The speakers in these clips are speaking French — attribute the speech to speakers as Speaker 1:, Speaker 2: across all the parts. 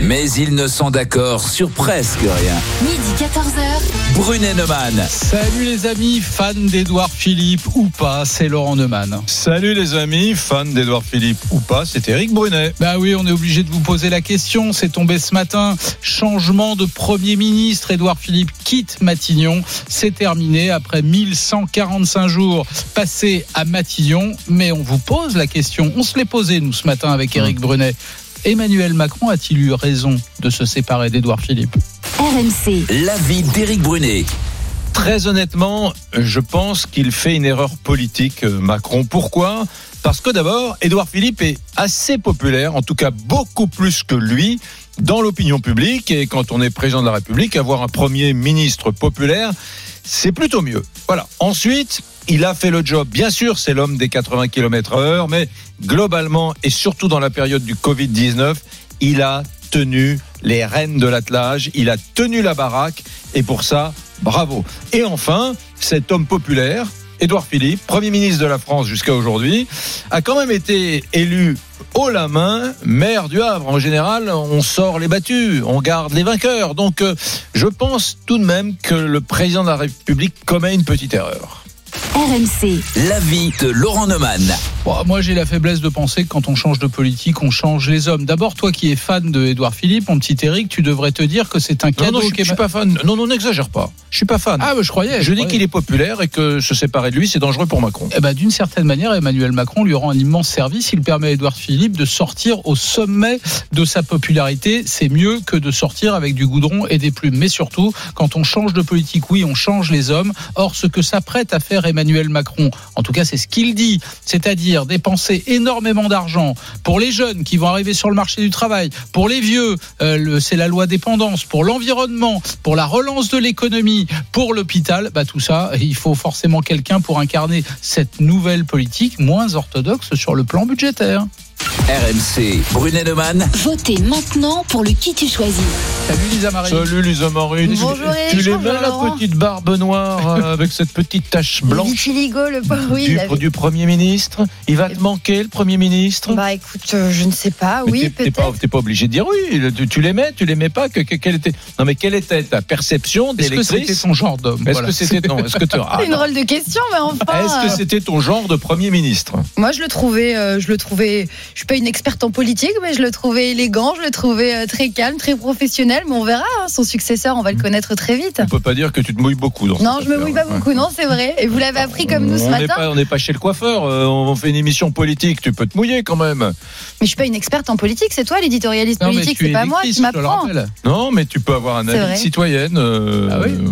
Speaker 1: mais ils ne sont d'accord sur presque rien.
Speaker 2: Midi 14h.
Speaker 1: Brunet Neumann.
Speaker 3: Salut les amis, fans d'Edouard Philippe ou pas, c'est Laurent Neumann.
Speaker 4: Salut les amis, fans d'Edouard Philippe ou pas, c'est Eric Brunet.
Speaker 3: Bah oui, on est obligé de vous poser la question. C'est tombé ce matin. Changement de Premier ministre. Édouard Philippe quitte Matignon. C'est terminé après 1145 jours passés à Matignon. Mais on vous pose la question. On se l'est posé, nous, ce matin, avec Eric Brunet. Emmanuel Macron a-t-il eu raison de se séparer d'Édouard Philippe?
Speaker 2: RMC.
Speaker 1: L'avis d'Éric Brunet.
Speaker 4: Très honnêtement, je pense qu'il fait une erreur politique, euh, Macron. Pourquoi? Parce que d'abord, Édouard Philippe est assez populaire, en tout cas beaucoup plus que lui, dans l'opinion publique. Et quand on est président de la République, avoir un Premier ministre populaire, c'est plutôt mieux. Voilà. Ensuite, il a fait le job. Bien sûr, c'est l'homme des 80 km heure, mais globalement, et surtout dans la période du Covid-19, il a tenu les rênes de l'attelage, il a tenu la baraque, et pour ça, bravo. Et enfin, cet homme populaire, Édouard Philippe, Premier ministre de la France jusqu'à aujourd'hui, a quand même été élu haut la main, maire du Havre. En général, on sort les battus, on garde les vainqueurs. Donc, euh, je pense tout de même que le président de la République commet une petite erreur.
Speaker 2: RMC.
Speaker 1: L'avis de Laurent Neumann.
Speaker 3: Bon, Moi, j'ai la faiblesse de penser que quand on change de politique, on change les hommes. D'abord, toi qui es fan de Édouard Philippe, mon petit Eric, tu devrais te dire que c'est un
Speaker 4: Non,
Speaker 3: cadeau.
Speaker 4: non, je, je
Speaker 3: qu'Emma-
Speaker 4: suis pas fan. Non, non, n'exagère pas. Je suis pas fan.
Speaker 3: Ah, bah, je croyais.
Speaker 4: je dis qu'il est populaire et que se séparer de lui, c'est dangereux pour Macron.
Speaker 3: Eh ben, d'une certaine manière, Emmanuel Macron lui rend un immense service. Il permet à Édouard Philippe de sortir au sommet de sa popularité. C'est mieux que de sortir avec du goudron et des plumes. Mais surtout, quand on change de politique, oui, on change les hommes. Or, ce que s'apprête à faire Emmanuel Macron, en tout cas, c'est ce qu'il dit, c'est-à-dire dépenser énormément d'argent pour les jeunes qui vont arriver sur le marché du travail, pour les vieux, euh, c'est la loi dépendance, pour l'environnement, pour la relance de l'économie, pour l'hôpital, bah tout ça, il faut forcément quelqu'un pour incarner cette nouvelle politique moins orthodoxe sur le plan budgétaire.
Speaker 1: RMC. Brunet Neumann.
Speaker 2: Votez maintenant pour le qui tu choisis.
Speaker 3: Salut Lisa Marie.
Speaker 4: Salut Lisa Marie.
Speaker 5: Bonjour,
Speaker 4: Tu l'aimais
Speaker 5: bonjour,
Speaker 4: la petite barbe noire euh, avec cette petite tache blanche
Speaker 5: vitiligo, le pauvre, oui.
Speaker 4: du,
Speaker 5: il avait-
Speaker 4: du Premier ministre Il va te manquer le Premier ministre
Speaker 5: Bah écoute, euh, je ne sais pas,
Speaker 4: Mais
Speaker 5: oui,
Speaker 4: t'es- t'es pas,
Speaker 5: peut-être.
Speaker 4: t'es pas obligé de dire oui. Tu, tu l'aimais, tu l'aimais pas. Que, que- quelle était Non, mais quelle était ta perception
Speaker 3: Est-ce que c'était
Speaker 4: d'électrice
Speaker 3: son genre d'homme
Speaker 4: Est-ce
Speaker 3: Voilà.
Speaker 4: que c'était non Est-ce que tu- ah,
Speaker 5: C'est une drôle de question, mais enfin.
Speaker 4: Est-ce que c'était ton genre de Premier ministre?
Speaker 5: Moi, je le trouvais, euh, je le trouvais. Je suis pas une experte en politique, mais je le trouvais élégant, je le trouvais euh, très calme, très professionnel. Mais on verra, hein, son successeur, on va le connaître très vite.
Speaker 4: On peut pas dire que tu te mouilles beaucoup. Dans
Speaker 5: Non,
Speaker 4: cette
Speaker 5: je me mouille pas beaucoup, non, c'est vrai. Et vous l'avez appris comme nous ce
Speaker 4: on
Speaker 5: matin.
Speaker 4: pas, on n'est pas chez le coiffeur. euh, on fait une émission politique. Tu peux te mouiller quand même.
Speaker 5: Mais je suis pas une experte en politique, c'est toi l'éditorialiste politique,
Speaker 3: tu
Speaker 5: c'est
Speaker 3: es
Speaker 5: pas moi
Speaker 3: le
Speaker 5: m'apprends.
Speaker 4: Non, mais tu peux avoir un avis de citoyenne. euh,
Speaker 3: Ah oui
Speaker 4: euh,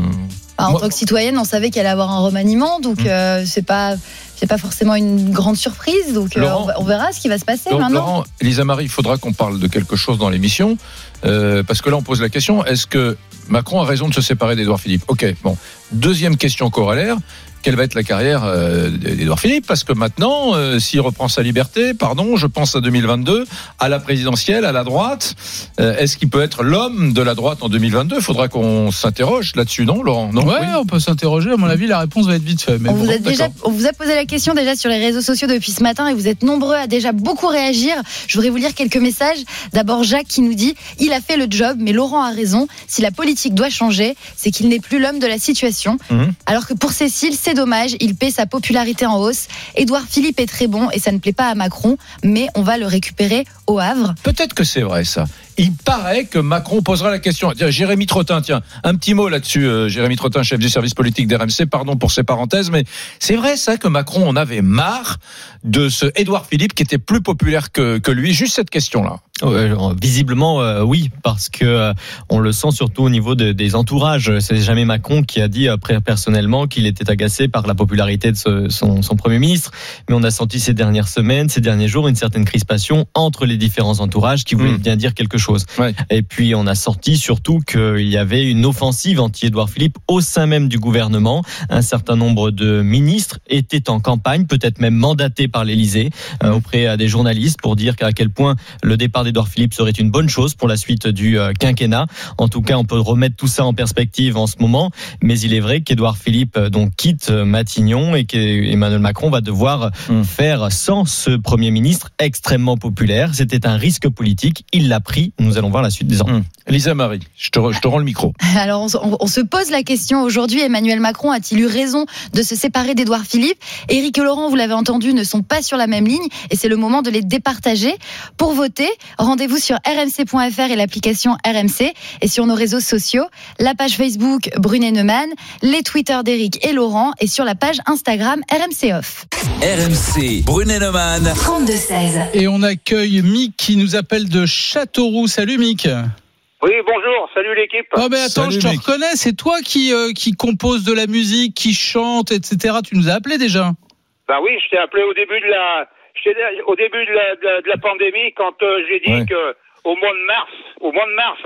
Speaker 5: Enfin, en
Speaker 4: Moi-
Speaker 5: tant que citoyenne, on savait qu'elle allait avoir un remaniement, donc
Speaker 4: Mm.
Speaker 5: euh, c'est pas. C'est pas forcément une grande surprise, donc euh,
Speaker 4: Laurent-
Speaker 5: on, verra ce qui va se passer
Speaker 4: Donc,
Speaker 5: maintenant.
Speaker 4: Laurent, Elisa Marie, il faudra qu'on parle de quelque chose dans l'émission, euh, parce que là, on pose la question est-ce que Macron a raison de se séparer d'Edouard Philippe? Ok, bon. Deuxième question corollaire quelle va être la carrière euh, d'Edouard Philippe Parce que maintenant, euh, s'il reprend sa liberté, pardon, je pense à 2022, à la présidentielle, à la droite, euh, est-ce qu'il peut être l'homme de la droite en 2022 Il faudra qu'on s'interroge là-dessus, non, Laurent? Non
Speaker 3: Ouais,
Speaker 4: Oui.
Speaker 3: on peut s'interroger. À mon avis, la réponse va être vite faite. Mais
Speaker 5: On
Speaker 3: bon.
Speaker 5: vous, a déjà,
Speaker 4: d'accord.
Speaker 5: on vous a posé la question déjà sur les réseaux sociaux depuis ce matin et vous êtes nombreux à déjà beaucoup réagir. Je voudrais vous lire quelques messages. D'abord Jacques qui nous dit il a fait le job, mais Laurent a raison. Si la politique doit changer, c'est qu'il n'est plus l'homme de la situation.
Speaker 4: Mhm.
Speaker 5: Alors que pour Cécile, c'est dommage, il paie sa popularité en hausse. Édouard Philippe est très bon et ça ne plaît pas à Macron, mais on va le récupérer au Havre.
Speaker 4: Peut-être que c'est vrai ça. Il paraît que Macron posera la question. Tiens, Jérémy Trottin, tiens, un petit mot là-dessus. euh, Jérémy Trottin, chef du service politique d'RMC, pardon pour ces parenthèses, mais c'est vrai ça que Macron en avait marre de ce Édouard Philippe qui était plus populaire que, que lui. Juste cette question-là.
Speaker 6: Alors, visiblement, euh, oui, parce que euh, on le sent surtout au niveau de- des entourages. C'est jamais Macron qui a dit après personnellement qu'il était agacé par la popularité de ce- son, son premier ministre, mais on a senti ces dernières semaines, ces derniers jours, une certaine crispation entre les différents entourages qui voulaient
Speaker 4: Mm.
Speaker 6: bien dire quelque chose.
Speaker 4: Ouais.
Speaker 6: Et puis on a sorti surtout qu'il y avait une offensive anti-Édouard Philippe au sein même du gouvernement. Un certain nombre de ministres étaient en campagne, peut-être même mandatés par l'Élysée euh, auprès euh, des journalistes pour dire à quel point le départ d'Edouard Philippe serait une bonne chose pour la suite du euh, quinquennat. En tout cas, on peut remettre tout ça en perspective en ce moment, mais il est vrai qu'Edouard Philippe donc quitte Matignon et qu'Emmanuel Macron va devoir
Speaker 4: Mm.
Speaker 6: faire sans ce Premier ministre extrêmement populaire. C'était un risque politique, il l'a pris. Nous allons voir la suite des enquêtes.
Speaker 4: Hum. Lisa Marie, je te, re- je te rends le micro.
Speaker 5: Alors, on, se- on- on se pose la question aujourd'hui Emmanuel Macron a-t-il eu raison de se séparer d'Édouard Philippe? Éric et Laurent, vous l'avez entendu, ne sont pas sur la même ligne et c'est le moment de les départager. Pour voter, rendez-vous sur rmc.fr et l'application RMC et sur nos réseaux sociaux, la page Facebook Brunet Neumann, les Twitter d'Éric et Laurent et sur la page Instagram RMC Off.
Speaker 1: RMC, Brunet-Neumann.
Speaker 2: 32-16.
Speaker 3: Et on accueille Mick qui nous appelle de Châteauroux. Salut Mick.
Speaker 7: Oui, bonjour, salut l'équipe.
Speaker 3: Oh mais attends,
Speaker 4: Salut,
Speaker 3: je te
Speaker 4: Mick.
Speaker 3: reconnais, c'est toi qui, euh, qui compose de la musique, qui chante, etc. Tu nous as appelé déjà.
Speaker 7: Bah oui, je t'ai appelé au début de la, au début de la, de la, de la pandémie quand euh, j'ai dit
Speaker 4: Ouais.
Speaker 7: que au mois de mars, au mois de mars,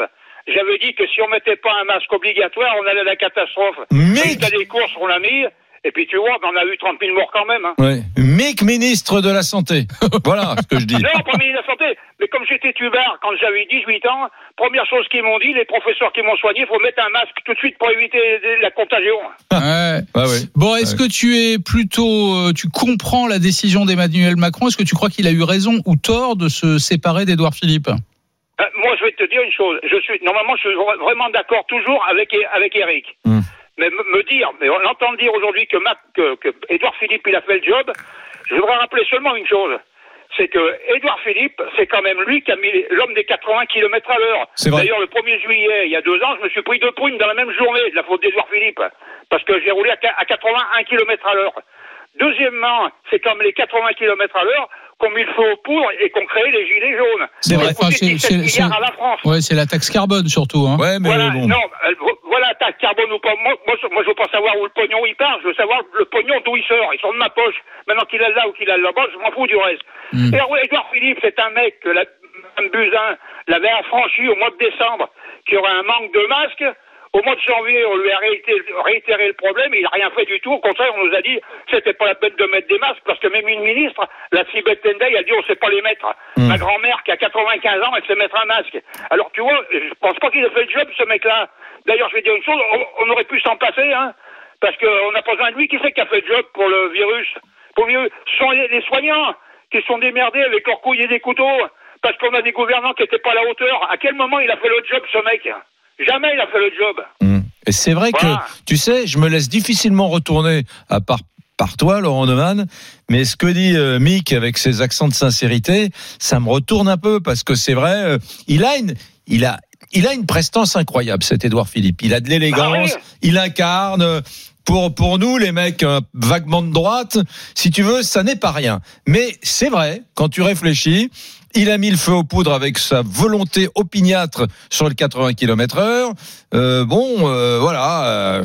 Speaker 7: j'avais dit que si on mettait pas un masque obligatoire, on allait à la catastrophe.
Speaker 4: Mick,
Speaker 7: T'as des courses, on l'a mis. Et puis tu vois, on en a eu 30 000 morts quand même. Hein.
Speaker 4: ouais. Mick, ministre de la Santé. Voilà ce que je dis.
Speaker 7: Non, pas ministre de la Santé. Mais comme j'étais tubard quand j'avais 18 ans, première chose qu'ils m'ont dit, les professeurs qui m'ont soigné, il faut mettre un masque tout de suite pour éviter la contagion.
Speaker 3: Ouais.
Speaker 4: Ah ouais.
Speaker 3: Bon, est-ce que tu es plutôt, euh, tu comprends la décision d'Emmanuel Macron? Est-ce que tu crois qu'il a eu raison ou tort de se séparer d'Édouard Philippe?
Speaker 7: Euh, moi, je vais te dire une chose. Je suis normalement, je suis vra- vraiment d'accord toujours avec avec Eric.
Speaker 4: Hmm.
Speaker 7: Mais me dire, mais on entend dire aujourd'hui que, Mac, que, que Édouard Philippe il a fait le job. Je voudrais rappeler seulement une chose. C'est que Édouard Philippe, c'est quand même lui qui a mis l'homme des 80 km à l'heure.
Speaker 4: C'est vrai.
Speaker 7: D'ailleurs, le 1er juillet, il y a deux ans, je me suis pris deux prunes dans la même journée de la faute d'Édouard Philippe. Parce que j'ai roulé à qua- à 81 km à l'heure. Deuxièmement, c'est comme les 80 km à l'heure qu'on mis le feu aux poudres et qu'on créé les gilets jaunes.
Speaker 3: C'est vrai. Enfin, c'est-
Speaker 7: 17
Speaker 3: c'est-
Speaker 7: la France.
Speaker 3: Ouais, c'est la taxe carbone surtout. Hein.
Speaker 4: Ouais, mais
Speaker 7: Voilà,
Speaker 4: bon.
Speaker 7: non, ou pas. Moi, moi, je- moi, je veux pas savoir où le pognon il part. Je veux savoir le pognon d'où il sort. Ils sont de ma poche. Maintenant qu'il est là ou qu'il est là-bas, je m'en fous du reste.
Speaker 3: Mm.
Speaker 7: Et Edouard Philippe, c'est un mec que la, Mme Buzyn l'avait affranchi au mois de décembre, qui aurait un manque de masques. Au mois de janvier, on lui a réitéré, réitéré le problème. Il n'a rien fait du tout. Au contraire, on nous a dit c'était pas la peine de mettre des masques parce que même une ministre, la Sibeth Tendai, a dit on sait pas les mettre.
Speaker 4: Mm.
Speaker 7: Ma grand-mère qui a 95 ans, elle sait mettre un masque. Alors tu vois, je pense pas qu'il ait fait le job ce mec-là. D'ailleurs, je vais dire une chose, on, on aurait pu s'en passer, hein, parce qu'on n'a pas besoin de lui. Qui c'est qui a fait le job pour le virus? Pour le virus, ce sont les, les soignants qui sont démerdés avec leurs couilles et des couteaux parce qu'on a des gouvernants qui n'étaient pas à la hauteur. À quel moment il a fait le job, ce mec? Jamais il a fait le job.
Speaker 4: Hum. Et c'est vrai
Speaker 7: Voilà.
Speaker 4: que, tu sais, je me laisse difficilement retourner à part par toi, Laurent Neumann, mais ce que dit euh, Mick avec ses accents de sincérité, ça me retourne un peu parce que c'est vrai, euh, il a une, il a, il a une prestance incroyable, cet Édouard Philippe. Il a de l'élégance,
Speaker 7: Ah
Speaker 4: il incarne. euh, Pour, pour nous, les mecs euh, vaguement de droite, si tu veux, ça n'est pas rien. Mais c'est vrai, quand tu réfléchis, il a mis le feu aux poudres avec sa volonté opiniâtre sur le 80 km heure. Euh, bon, euh, voilà.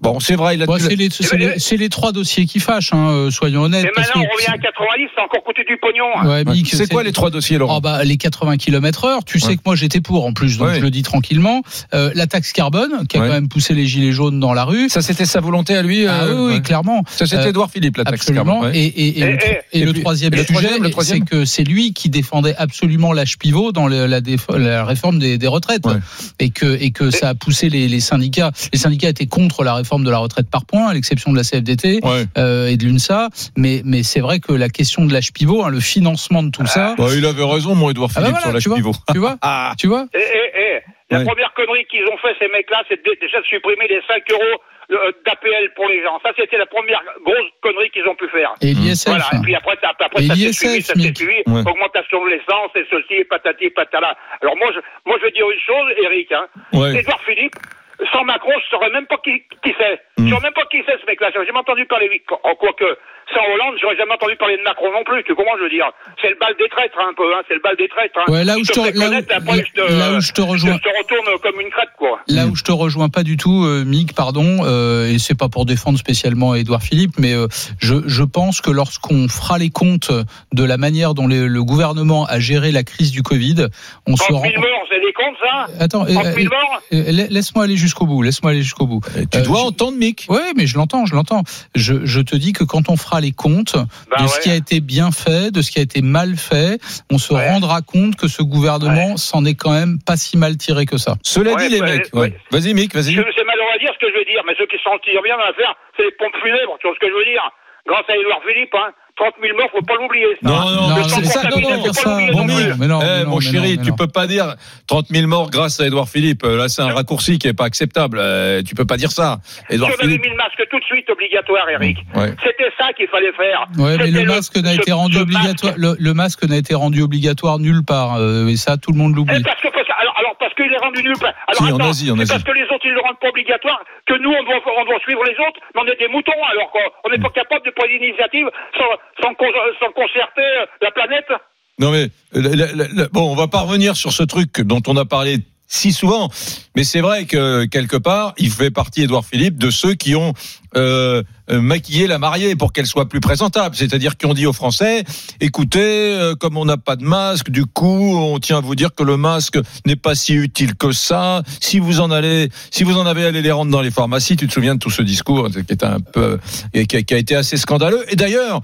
Speaker 4: Bon, c'est vrai, il a.
Speaker 3: Bon, c'est les, c'est les- c'est les trois dossiers qui fâchent, hein, euh, soyons honnêtes.
Speaker 7: Mais
Speaker 3: parce
Speaker 7: maintenant, on revient à 90, ça a encore coûté du pognon. hein.
Speaker 3: Ouais,
Speaker 4: c'est quoi les trois dossiers, Laurent
Speaker 3: Oh bah, les 80 km heure, tu sais que moi j'étais pour en plus, donc
Speaker 4: Ouais.
Speaker 3: je le dis tranquillement. Euh, la taxe carbone, qui a
Speaker 4: Ouais.
Speaker 3: quand même poussé les gilets jaunes dans la rue.
Speaker 4: Ça, c'était sa volonté à lui.
Speaker 3: ah
Speaker 4: euh,
Speaker 3: oui, oui,
Speaker 4: ouais.
Speaker 3: clairement.
Speaker 4: Ça, c'était
Speaker 3: Euh,
Speaker 4: Édouard Philippe, la taxe
Speaker 3: Absolument.
Speaker 4: carbone, ouais.
Speaker 3: Et, et, et,
Speaker 7: Eh,
Speaker 3: le,
Speaker 7: eh,
Speaker 3: et
Speaker 4: et
Speaker 3: le
Speaker 4: puis-
Speaker 3: troisième
Speaker 4: le
Speaker 3: sujet,
Speaker 4: troisième, le troisième
Speaker 3: c'est que c'est lui qui défendait absolument l'âge pivot dans la, réforme des, des retraites, et que et que ça a poussé les, les syndicats. Les syndicats étaient contre la réforme de la retraite par points, à l'exception de la CFDT
Speaker 4: Ouais.
Speaker 3: euh, et de l'UNSA. Mais mais c'est vrai que la question de l'âge pivot, hein, le financement de tout ça,
Speaker 4: Bah, il avait raison, mon Édouard
Speaker 3: Ah bah
Speaker 4: Philippe,
Speaker 3: voilà,
Speaker 4: sur l'âge
Speaker 3: tu vois.
Speaker 4: pivot.
Speaker 3: tu vois,
Speaker 4: Ah,
Speaker 3: tu vois.
Speaker 7: Eh, eh, eh, La
Speaker 4: Ouais.
Speaker 7: première connerie qu'ils ont fait, ces mecs-là, c'est déjà de supprimer les 5 euros euh, d'APL pour les gens. Ça, c'était la première grosse connerie qu'ils ont pu faire.
Speaker 3: Et l'ISF.
Speaker 7: Voilà, et puis après, ça, après ça s'est suivi, ça s'est suivi,
Speaker 4: Ouais.
Speaker 7: augmentation de l'essence, et ceci, et patati, et patala. Alors moi, je, moi, je vais dire une chose, Eric, hein.
Speaker 4: ouais.
Speaker 7: Édouard Philippe, sans Macron, je saurais même pas qui, qui c'est. Je saurais même pas qui c'est, ce mec-là. J'aurais jamais entendu parler de lui. En quoi que, sans Hollande, j'aurais jamais entendu parler de Macron non plus. Tu comprends, je veux dire? C'est le bal des traîtres, hein, un peu, hein. C'est le bal des traîtres, hein.
Speaker 3: Ouais, là où je te, là où,
Speaker 7: je te,
Speaker 3: là où je te rejoins.
Speaker 7: je te retourne comme une crête, quoi.
Speaker 3: Là où je te rejoins pas du tout, euh, Mick, pardon, euh, et c'est pas pour défendre spécialement Édouard Philippe, mais euh, je, je pense que lorsqu'on fera les comptes de la manière dont les- le gouvernement a géré la crise du Covid, on se
Speaker 7: 30
Speaker 3: rend.
Speaker 7: 000 morts, ça
Speaker 3: Attends, euh,
Speaker 7: 30 000
Speaker 3: euh, euh, la- laisse-moi aller jusqu'au bout. Laisse-moi aller jusqu'au bout.
Speaker 4: Tu
Speaker 3: Euh,
Speaker 4: dois
Speaker 3: je-
Speaker 4: entendre, Mick.
Speaker 3: Oui, mais je l'entends, je l'entends. Je, je te dis que quand on fera les comptes
Speaker 7: Bah
Speaker 3: de ce qui a été bien fait, de ce qui a été mal fait, on se
Speaker 7: Ouais.
Speaker 3: rendra compte que ce gouvernement s'en est quand même pas si mal tiré que ça.
Speaker 4: Cela
Speaker 7: Ouais,
Speaker 4: dit, les
Speaker 7: ouais,
Speaker 4: mecs.
Speaker 7: ouais.
Speaker 4: ouais. Vas-y, Mick, vas-y.
Speaker 7: Je- C'est malheureux à dire ce que je veux dire, dire, mais ceux qui s'en tirent bien dans l'affaire, c'est les pompes funèbres, tu vois ce que je veux dire Grâce à Édouard Philippe, hein, 30 000 morts, faut pas l'oublier.
Speaker 4: Non, non,
Speaker 3: Non, c'est ça, non,
Speaker 7: faut
Speaker 3: dire
Speaker 7: pas
Speaker 3: ça. Bon,
Speaker 7: non
Speaker 3: mais- non,
Speaker 4: Eh,
Speaker 3: non,
Speaker 4: mon chéri,
Speaker 3: non,
Speaker 4: tu peux pas dire 30 000 morts grâce à Édouard Philippe. Là, c'est un raccourci qui est pas acceptable. Euh, tu peux pas dire ça.
Speaker 7: Si
Speaker 4: Édouard
Speaker 7: on avait
Speaker 4: Philippe.
Speaker 7: mis le masque tout de suite obligatoire, Eric,
Speaker 4: Ouais.
Speaker 7: c'était ça qu'il fallait faire.
Speaker 3: Ouais, mais le masque n'a été rendu obligatoire. Le, le masque n'a été rendu obligatoire nulle part. euh, et ça, tout le monde
Speaker 7: Eh,
Speaker 3: l'oublie.
Speaker 7: parce que, parce que- alors, alors, parce qu'il est rendu nul. Alors,
Speaker 4: Si, en
Speaker 7: attends,
Speaker 4: Asie, en
Speaker 7: c'est
Speaker 4: Asie.
Speaker 7: parce que les autres, ils le rendent pas obligatoire que nous, on doit, on doit suivre les autres, mais on est des moutons, alors qu'on n'est pas capable de prendre l'initiative sans, sans, con- sans concerter euh, la planète?
Speaker 4: Non mais bon, on va pas revenir sur ce truc dont on a parlé si souvent, mais c'est vrai que quelque part, il fait partie Édouard Philippe de ceux qui ont euh, euh, maquillé la mariée pour qu'elle soit plus présentable, c'est-à-dire qui ont dit aux Français écoutez, euh, comme on n'a pas de masque, du coup, on tient à vous dire que le masque n'est pas si utile que ça. Si vous en allez, si vous en avez allé les rendre dans les pharmacies, tu te souviens de tout ce discours qui est un peu qui qui a été assez scandaleux. Et d'ailleurs,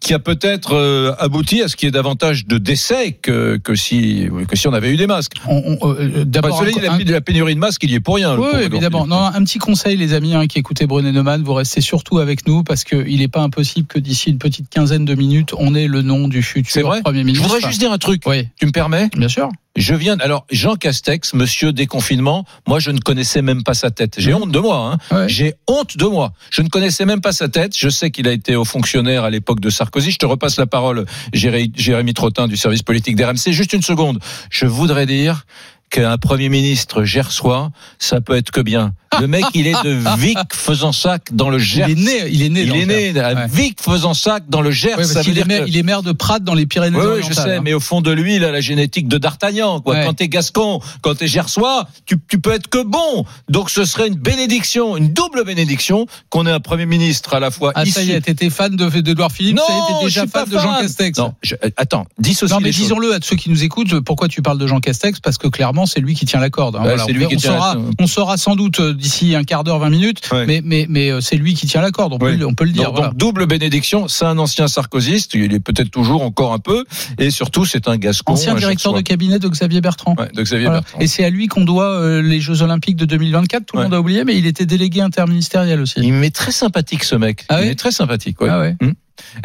Speaker 4: qui a peut-être euh, abouti à ce qu'il y ait davantage de décès que, que si que si on avait eu des masques.
Speaker 3: On- on- euh, D'abord,
Speaker 4: dit,
Speaker 3: un-
Speaker 4: la, pénurie de masques, il y est pour rien.
Speaker 3: Oui, évidemment. Non, un petit conseil, les amis, hein, qui écoutez Brunet Neumann, vous restez surtout avec nous parce qu'il n'est pas impossible que d'ici une petite quinzaine de minutes, on ait le nom du
Speaker 4: C'est
Speaker 3: futur
Speaker 4: vrai?
Speaker 3: Premier
Speaker 4: Je
Speaker 3: ministre.
Speaker 4: voudrais juste dire un truc.
Speaker 3: Oui,
Speaker 4: Tu me permets?
Speaker 3: Bien sûr.
Speaker 4: Je viens. Alors Jean Castex, Monsieur déconfinement. Moi, je ne connaissais même pas sa tête. J'ai
Speaker 3: Mhm.
Speaker 4: honte de moi. Hein.
Speaker 3: Ouais.
Speaker 4: J'ai honte de moi. Je ne connaissais même pas sa tête. Je sais qu'il a été haut fonctionnaire à l'époque de Sarkozy. Je te repasse la parole, Jéré- Jérémy Trottin du service politique d'RMC. Juste une seconde. Je voudrais dire qu'un premier ministre gersois, ça peut être que bien. Le mec, il est de Vic faisant sac dans le
Speaker 3: Il
Speaker 4: Gers.
Speaker 3: est né, il est né.
Speaker 4: Il est né
Speaker 3: Gers.
Speaker 4: à
Speaker 3: Ouais.
Speaker 4: Vic faisant sac dans le Gers.
Speaker 3: Ouais, parce
Speaker 4: ça veut
Speaker 3: qu'il est
Speaker 4: dire
Speaker 3: maire-
Speaker 4: que...
Speaker 3: il est maire de Prades dans les Pyrénées-Orientales.
Speaker 4: oui, je sais,
Speaker 3: hein.
Speaker 4: mais au fond de lui, il a la génétique de D'Artagnan. Quoi.
Speaker 3: Ouais.
Speaker 4: Quand t'es gascon, quand t'es gersois, tu, tu peux être que bon. Donc ce serait une bénédiction, une double bénédiction qu'on ait un premier ministre à la fois
Speaker 3: Ah, ça y est, t'étais fan de d'Edouard Philippe,
Speaker 4: Non,
Speaker 3: ça y est, t'es déjà fan de Jean. Castex.
Speaker 4: Non, je- euh, attends, dissocie
Speaker 3: Non, mais disons-le à ceux qui nous écoutent, pourquoi tu parles de Jean Castex? Parce que clairement, c'est lui qui tient la corde. hein. Voilà, on
Speaker 4: lui la-
Speaker 3: saura, on saura sans doute euh, d'ici un quart d'heure, 20 minutes,
Speaker 4: Ouais.
Speaker 3: mais, mais, mais euh, c'est lui qui tient la corde, on, peut,
Speaker 4: Ouais.
Speaker 3: le- on peut le dire.
Speaker 4: Donc,
Speaker 3: voilà.
Speaker 4: donc, double bénédiction, c'est un ancien sarkozyste, il est peut-être toujours encore un peu, et surtout c'est un gascon.
Speaker 3: Ancien directeur de cabinet de Xavier Bertrand.
Speaker 4: Ouais, de Xavier
Speaker 3: Voilà.
Speaker 4: Bertrand.
Speaker 3: Et c'est à lui qu'on doit euh, les Jeux Olympiques de 2024. Tout le monde a oublié, mais il était délégué interministériel aussi.
Speaker 4: Il m'est très sympathique ce mec.
Speaker 3: Ah
Speaker 4: il est très sympathique.
Speaker 3: Ah ouais.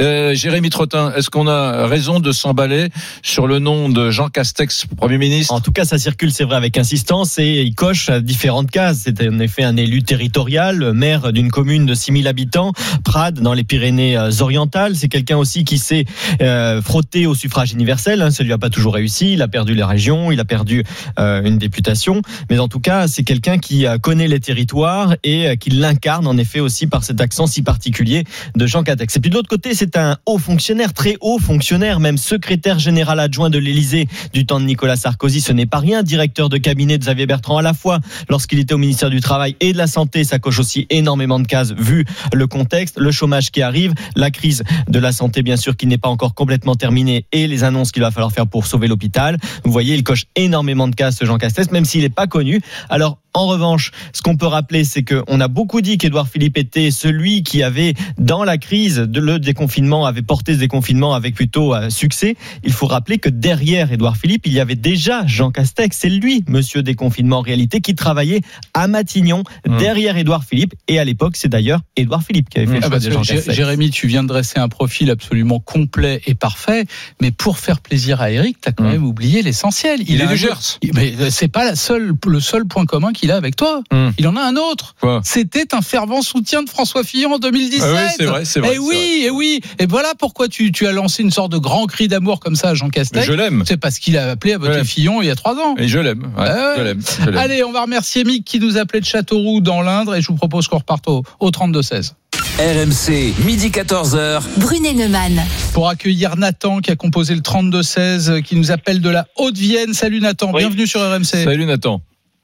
Speaker 4: Euh, Jérémy Trottin, est-ce qu'on a raison de s'emballer sur le nom de Jean Castex, Premier ministre?
Speaker 6: En tout cas, ça circule, c'est vrai, avec insistance et il coche différentes cases. C'est en effet un élu territorial, maire d'une commune de 6000 habitants, Prades, dans les Pyrénées-Orientales. C'est quelqu'un aussi qui s'est euh, frotté au suffrage universel. Hein. Ça lui a pas toujours réussi. Il a perdu les régions, il a perdu euh, une députation. Mais en tout cas, c'est quelqu'un qui connaît les territoires et qui l'incarne en effet aussi par cet accent si particulier de Jean Castex. Et puis de l'autre côté, c'est un haut fonctionnaire, très haut fonctionnaire, même secrétaire général adjoint de l'Élysée du temps de Nicolas Sarkozy. Ce n'est pas rien, directeur de cabinet de Xavier Bertrand à la fois lorsqu'il était au ministère du Travail et de la Santé. Ça coche aussi énormément de cases vu le contexte, le chômage qui arrive, la crise de la santé bien sûr qui n'est pas encore complètement terminée et les annonces qu'il va falloir faire pour sauver l'hôpital. Vous voyez, il coche énormément de cases ce Jean Castex, même s'il n'est pas connu. Alors en revanche, ce qu'on peut rappeler, c'est qu'on a beaucoup dit qu'Édouard Philippe était celui qui avait, dans la crise de le déconfinement, avait porté ce déconfinement avec plutôt euh, succès. Il faut rappeler que derrière Édouard Philippe, il y avait déjà Jean Castex. C'est lui, monsieur déconfinement en réalité, qui travaillait à Matignon,
Speaker 4: Mmh.
Speaker 6: derrière Édouard Philippe. Et à l'époque, c'est d'ailleurs Édouard Philippe qui avait fait
Speaker 4: Mmh.
Speaker 6: le
Speaker 3: Ah,
Speaker 6: choix
Speaker 3: parce
Speaker 6: de
Speaker 3: que
Speaker 6: Jean
Speaker 3: Jé-
Speaker 6: Castex.
Speaker 3: Jérémy, tu viens de dresser un profil absolument complet et parfait, mais pour faire plaisir à Eric, tu as quand
Speaker 4: Hum.
Speaker 3: même oublié l'essentiel.
Speaker 4: Il, est
Speaker 3: a
Speaker 4: du Gers.
Speaker 3: Mais c'est pas la seule, le seul point commun qu'il a avec toi.
Speaker 4: Hum.
Speaker 3: Il en a un autre. C'était un fervent soutien de François Fillon en 2017.
Speaker 4: Ah oui, c'est vrai, c'est vrai,
Speaker 3: Et
Speaker 4: c'est
Speaker 3: oui, et oui. Et voilà pourquoi tu, tu as lancé une sorte de grand cri d'amour comme ça à Jean
Speaker 4: Mais
Speaker 3: Castex.
Speaker 4: je l'aime.
Speaker 3: C'est parce qu'il a appelé à voter. Fillon il y a trois ans.
Speaker 4: Et je l'aime. Ouais,
Speaker 3: Ah.
Speaker 4: Je l'aime.
Speaker 3: Allez, on va remercier Mick qui nous appelait de Châteauroux dans l'Indre et je vous propose qu'on reparte au, au 32-16.
Speaker 1: RMC, midi 14h.
Speaker 2: Brunet Neumann.
Speaker 3: Pour accueillir Nathan qui a composé le 32-16, euh, qui nous appelle de la Haute-Vienne. Salut Nathan,
Speaker 8: Oui.
Speaker 3: bienvenue sur RMC.
Speaker 4: Salut Nathan.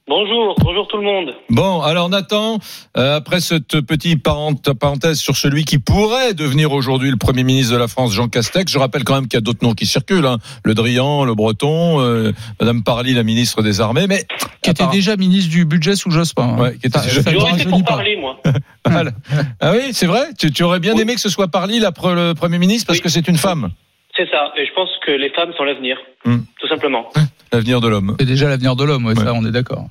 Speaker 8: Bonjour, bonjour tout le monde.
Speaker 4: Bon, alors Nathan, euh, après cette petite parenthèse sur celui qui pourrait devenir aujourd'hui le Premier ministre de la France, Jean Castex, je rappelle quand même qu'il y a d'autres noms qui circulent, hein. le Drian, le Breton, euh, Madame Parly, la ministre des Armées, mais
Speaker 3: Qui était déjà ministre du budget sous Jospin. hein.
Speaker 4: Ouais, qui était
Speaker 3: Ça-
Speaker 4: déjà-
Speaker 8: pour parler, moi.
Speaker 4: Ah oui, c'est vrai tu, tu aurais bien
Speaker 8: Oui.
Speaker 4: aimé que ce soit Parly la, pre- le Premier ministre parce
Speaker 8: Oui.
Speaker 4: que c'est une femme,
Speaker 8: C'est ça. Et je pense que les femmes sont l'avenir.
Speaker 4: Hmm.
Speaker 8: Tout simplement.
Speaker 4: l'avenir de l'homme.
Speaker 3: C'est déjà l'avenir de l'homme, ouais,
Speaker 4: Ouais.
Speaker 3: ça on est d'accord.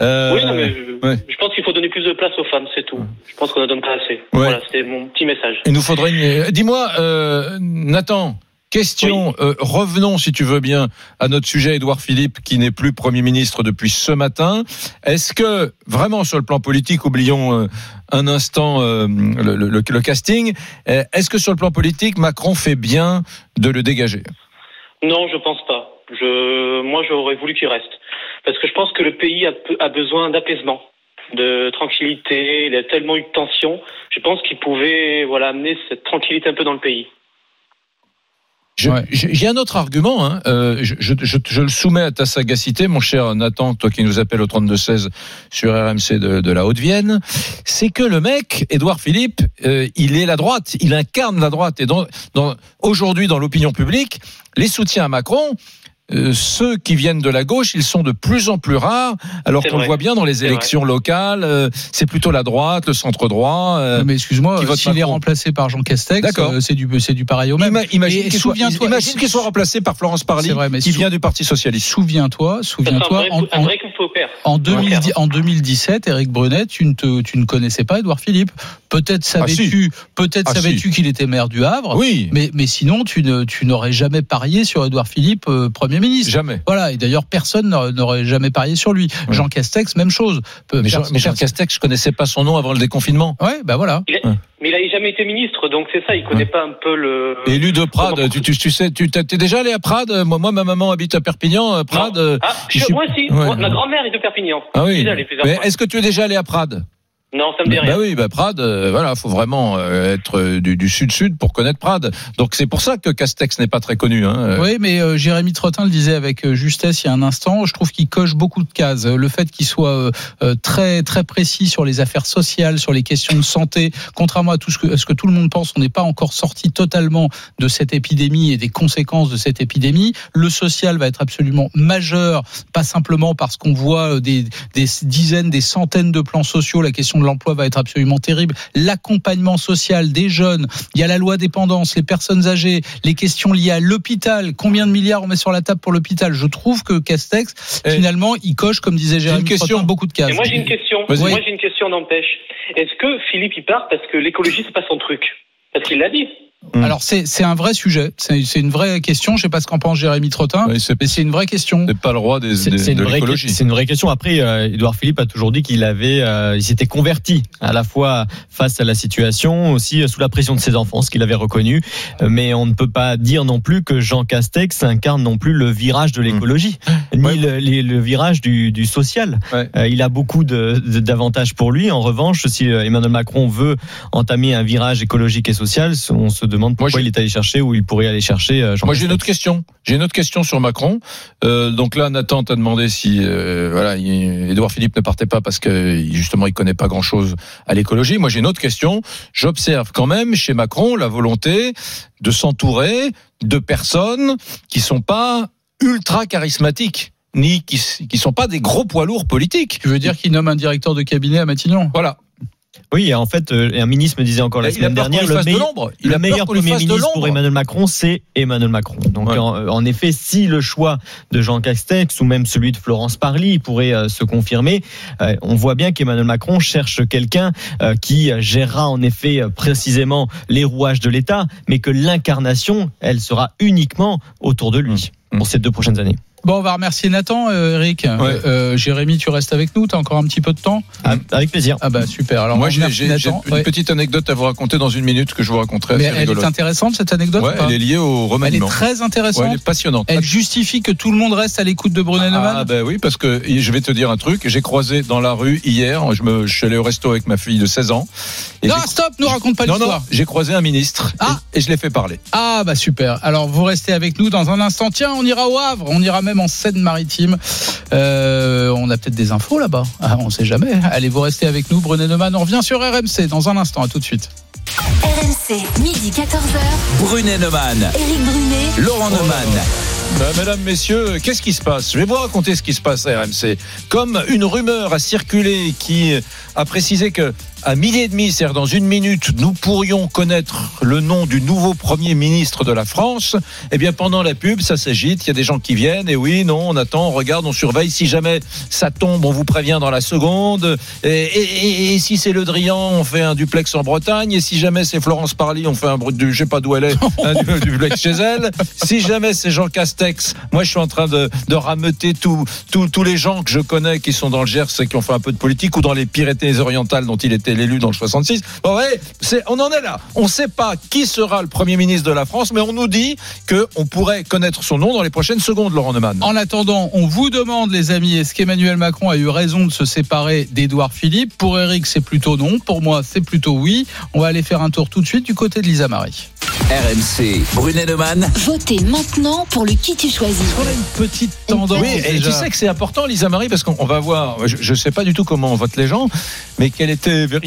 Speaker 4: Euh,
Speaker 8: Oui, non, mais je,
Speaker 4: ouais.
Speaker 8: je pense qu'il faut donner plus de place aux femmes, c'est tout. Je pense qu'on ne donne pas assez. Voilà, c'était mon petit message.
Speaker 4: Il nous faudrait une... Dis-moi, euh, Nathan, question, euh, revenons si tu veux bien à notre sujet, Édouard Philippe, qui n'est plus Premier ministre depuis ce matin. Est-ce que, vraiment sur le plan politique, oublions euh, un instant euh, le, le- le casting, est-ce que sur le plan politique, Macron fait bien de le dégager?
Speaker 8: Non, je pense pas. Je, moi, j'aurais voulu qu'il reste. Parce que je pense que le pays a, besoin d'apaisement, de tranquillité. Il a tellement eu de tension. Je pense qu'il pouvait, voilà, amener cette tranquillité un peu dans le pays.
Speaker 4: J'ai un autre argument. Hein. Euh, je, je- je- je le soumets à ta sagacité, mon cher Nathan, toi qui nous appelles au 32-16 sur RMC de, de la Haute-Vienne. C'est que le mec, Édouard Philippe, euh, il est la droite, il incarne la droite. Et dans, dans, aujourd'hui, dans l'opinion publique, les soutiens à Macron, euh, ceux qui viennent de la gauche, ils sont de plus en plus rares, alors qu'on le voit bien dans les élections locales. euh, c'est plutôt la droite, le centre droit. euh,
Speaker 3: mais excuse-moi, s'il est remplacé par Jean Castex,
Speaker 4: D'accord.
Speaker 3: euh, c'est du, c'est du pareil au même.
Speaker 4: Ima- imagine qu'il soit, remplacé par Florence Parly,
Speaker 3: C'est vrai, mais
Speaker 4: qui vient du Parti socialiste.
Speaker 3: Souviens-toi, souviens-toi, en, en- en,
Speaker 8: Ouais.
Speaker 3: 2010 en 2017, Eric Brunet, tu ne, te- tu ne connaissais pas Édouard Philippe. Peut-être savais-tu, peut-être
Speaker 4: Ah,
Speaker 3: savais-tu qu'il était maire du Havre.
Speaker 4: Oui,
Speaker 3: Mais, mais sinon, tu ne, tu n'aurais jamais parié sur Édouard Philippe, euh, Premier ministre.
Speaker 4: jamais.
Speaker 3: Voilà, et d'ailleurs, personne n'aurait- jamais parié sur lui.
Speaker 4: Ouais.
Speaker 3: Jean Castex, même chose. Peu-
Speaker 4: Mais Jean,
Speaker 3: personne-
Speaker 4: mais Jean Castex, je connaissais pas son nom avant le déconfinement.
Speaker 3: Ouais, bah voilà.
Speaker 8: Il a-
Speaker 4: Ouais.
Speaker 8: Mais il a jamais été ministre, donc c'est ça. Il connaît pas un peu le.
Speaker 4: Élu de Prades,
Speaker 8: Comment-
Speaker 4: tu, tu, tu sais, tu t'es déjà allé à Prades? Moi, moi, ma maman habite à Perpignan. euh, Prades. Euh,
Speaker 8: Ah,
Speaker 4: je
Speaker 8: je-
Speaker 4: suis-
Speaker 8: moi aussi. Moi, ma grand-mère est de Perpignan.
Speaker 4: Ah oui. est-ce que tu es déjà allé à Prades?
Speaker 8: Non, ça me dit
Speaker 4: Bah
Speaker 8: rien.
Speaker 4: oui, bah Prades, euh, voilà, faut vraiment euh, être euh, du, du sud-sud pour connaître Prades. Donc c'est pour ça que Castex n'est pas très connu. Hein. euh.
Speaker 3: Oui, mais euh, Jérémy Trottin le disait avec justesse il y a un instant. Je trouve qu'il coche beaucoup de cases. Le fait qu'il soit très très précis sur les affaires sociales, sur les questions de santé, contrairement à tout ce que, à ce que tout le monde pense, on n'est pas encore sorti totalement de cette épidémie et des conséquences de cette épidémie. Le social va être absolument majeur, pas simplement parce qu'on voit des, des dizaines, des centaines de plans sociaux. La question de l'emploi va être absolument terrible. L'accompagnement social des jeunes. Il y a la loi dépendance, les personnes âgées, les questions liées à l'hôpital. Combien de milliards on met sur la table pour l'hôpital? Je trouve que Castex,
Speaker 4: Eh.
Speaker 3: finalement, il coche, comme disait Jérémy
Speaker 4: une question.
Speaker 3: Beaucoup de cases.
Speaker 8: Et moi j'ai une question. Moi j'ai une question n'empêche. Est-ce que Philippe il part parce que l'écologie c'est pas son truc? Parce qu'il l'a dit.
Speaker 3: Alors c'est c'est un vrai sujet, c'est une vraie question. Je sais pas ce qu'en pense Jérémy Trottin,
Speaker 4: Oui,
Speaker 3: mais c'est une vraie question.
Speaker 4: c'est pas le roi des,
Speaker 6: C'est
Speaker 4: des-
Speaker 6: c'est une,
Speaker 4: de
Speaker 6: vraie,
Speaker 4: l'écologie.
Speaker 6: c'est une vraie question. Après, euh, Édouard Philippe a toujours dit qu'il avait, euh, il s'était converti à la fois face à la situation, aussi sous la pression de ses enfants, ce qu'il avait reconnu. Euh, Mais on ne peut pas dire non plus que Jean Castex incarne non plus le virage de l'écologie, ni.
Speaker 4: Ouais.
Speaker 6: le, virage du, du social.
Speaker 4: Ouais.
Speaker 6: Euh, il a beaucoup de- de- d'avantages pour lui. En revanche, si Emmanuel Macron veut entamer un virage écologique et social, on se demande pourquoi
Speaker 4: j'ai-
Speaker 6: il est allé chercher ou il pourrait aller chercher. euh, Jean
Speaker 4: Moi, j'ai une autre question. J'ai une autre question sur Macron. Euh, donc là, Nathan t'a demandé si, euh, voilà, il- Édouard Philippe ne partait pas parce que justement, il connaît pas grand-chose à l'écologie. Moi, j'ai une autre question. J'observe quand même chez Macron la volonté de s'entourer de personnes qui sont pas ultra charismatiques ni qui qui sont pas des gros poids lourds politiques.
Speaker 3: Tu veux dire qu'il nomme un directeur de cabinet à Matignon?
Speaker 4: Voilà.
Speaker 6: Oui, en fait, euh, un ministre me disait encore la
Speaker 4: Il
Speaker 6: semaine dernière, le,
Speaker 4: de
Speaker 6: meilleur-.
Speaker 4: Il
Speaker 6: le premier ministre pour. Emmanuel Macron, c'est Emmanuel Macron. Donc,
Speaker 4: Ouais.
Speaker 6: en, en effet, si le choix de Jean Castex ou même celui de Florence Parly pourrait euh, se confirmer, euh, on voit bien qu'Emmanuel Macron cherche quelqu'un euh, qui gérera en effet euh, précisément les rouages de l'État, mais que l'incarnation, elle sera uniquement autour de lui
Speaker 4: Mmh.
Speaker 6: pour ces deux prochaines années.
Speaker 3: Bon, on va remercier Nathan, euh, Eric. Euh, Jérémy, tu restes avec nous. T'as encore un petit peu de temps
Speaker 6: Ah, Avec plaisir.
Speaker 3: Ah bah super. Alors
Speaker 4: Moi, j'ai une
Speaker 3: Ouais.
Speaker 4: petite anecdote à vous raconter dans une minute que je vous raconterai.
Speaker 3: Mais elle est intéressante cette anecdote.
Speaker 4: Ouais, elle est liée au
Speaker 3: Elle est
Speaker 4: remaniement.
Speaker 3: très intéressante.
Speaker 4: elle est passionnante.
Speaker 3: Elle justifie que tout le monde reste à l'écoute de Brunet Neumann.
Speaker 4: Ah ben oui, parce que je vais te dire un truc. J'ai croisé dans la rue hier. Je me, je suis allé au resto avec ma fille de 16 ans. Et
Speaker 3: non, stop, nous raconte pas
Speaker 4: non, non,
Speaker 3: l'histoire.
Speaker 4: j'ai croisé un ministre
Speaker 3: Ah.
Speaker 4: et, et je l'ai fait parler.
Speaker 3: Ah bah super. Alors vous restez avec nous dans un instant. Tiens, on ira au Havre, on ira même en Seine-Maritime. Euh, on a peut-être des infos là-bas. Ah, on sait jamais. Allez, vous restez avec nous, Brunet Neumann. On revient sur RMC dans un instant. À tout de suite.
Speaker 2: RMC, midi 14h.
Speaker 1: Brunet Neumann,
Speaker 2: Éric Brunet.
Speaker 1: Laurent Neumann.
Speaker 4: Ben, mesdames, messieurs, qu'est-ce qui se passe? Je vais vous raconter ce qui se passe à RMC. Comme une rumeur a circulé qui a précisé que à midi et demi, c'est-à-dire dans une minute, nous pourrions connaître le nom du nouveau Premier ministre de la France, eh bien pendant la pub, ça s'agite, il y a des gens qui viennent, et oui, non, on attend, on regarde, on surveille. Si jamais ça tombe, on vous prévient dans la seconde. Et, et- et- et si c'est Le Drian, on fait un duplex en Bretagne. Et si jamais c'est Florence Parly, on fait un brut du, je sais pas d'où elle est, un du- duplex chez elle. Si jamais c'est Jean Castex, moi je suis en train de, de rameuter tous les gens que je connais qui sont dans le Gers et qui ont fait un peu de politique ou dans les Pyrénées-Orientales dont il était l'élu dans le 66. Bon, ouais, c'est, on en est là. On ne sait pas qui sera le Premier ministre de la France, mais on nous dit qu'on pourrait connaître son nom dans les prochaines secondes, Laurent Neumann.
Speaker 3: En attendant, on vous demande, les amis, est-ce qu'Emmanuel Macron a eu raison de se séparer d'Édouard Philippe? Pour Eric, c'est plutôt non. Pour moi, c'est plutôt oui. On va aller faire un tour tout de suite du côté de Lisa Marie.
Speaker 1: RMC, Brunet Neumann.
Speaker 2: Votez maintenant pour le qui tu choisis.
Speaker 3: On a une petite tendance.
Speaker 4: Oui, et
Speaker 3: déjà.
Speaker 4: tu sais que c'est important, Lisa Marie, parce qu'on on va voir, je ne sais pas du tout comment on vote les gens, mais quel était véritablement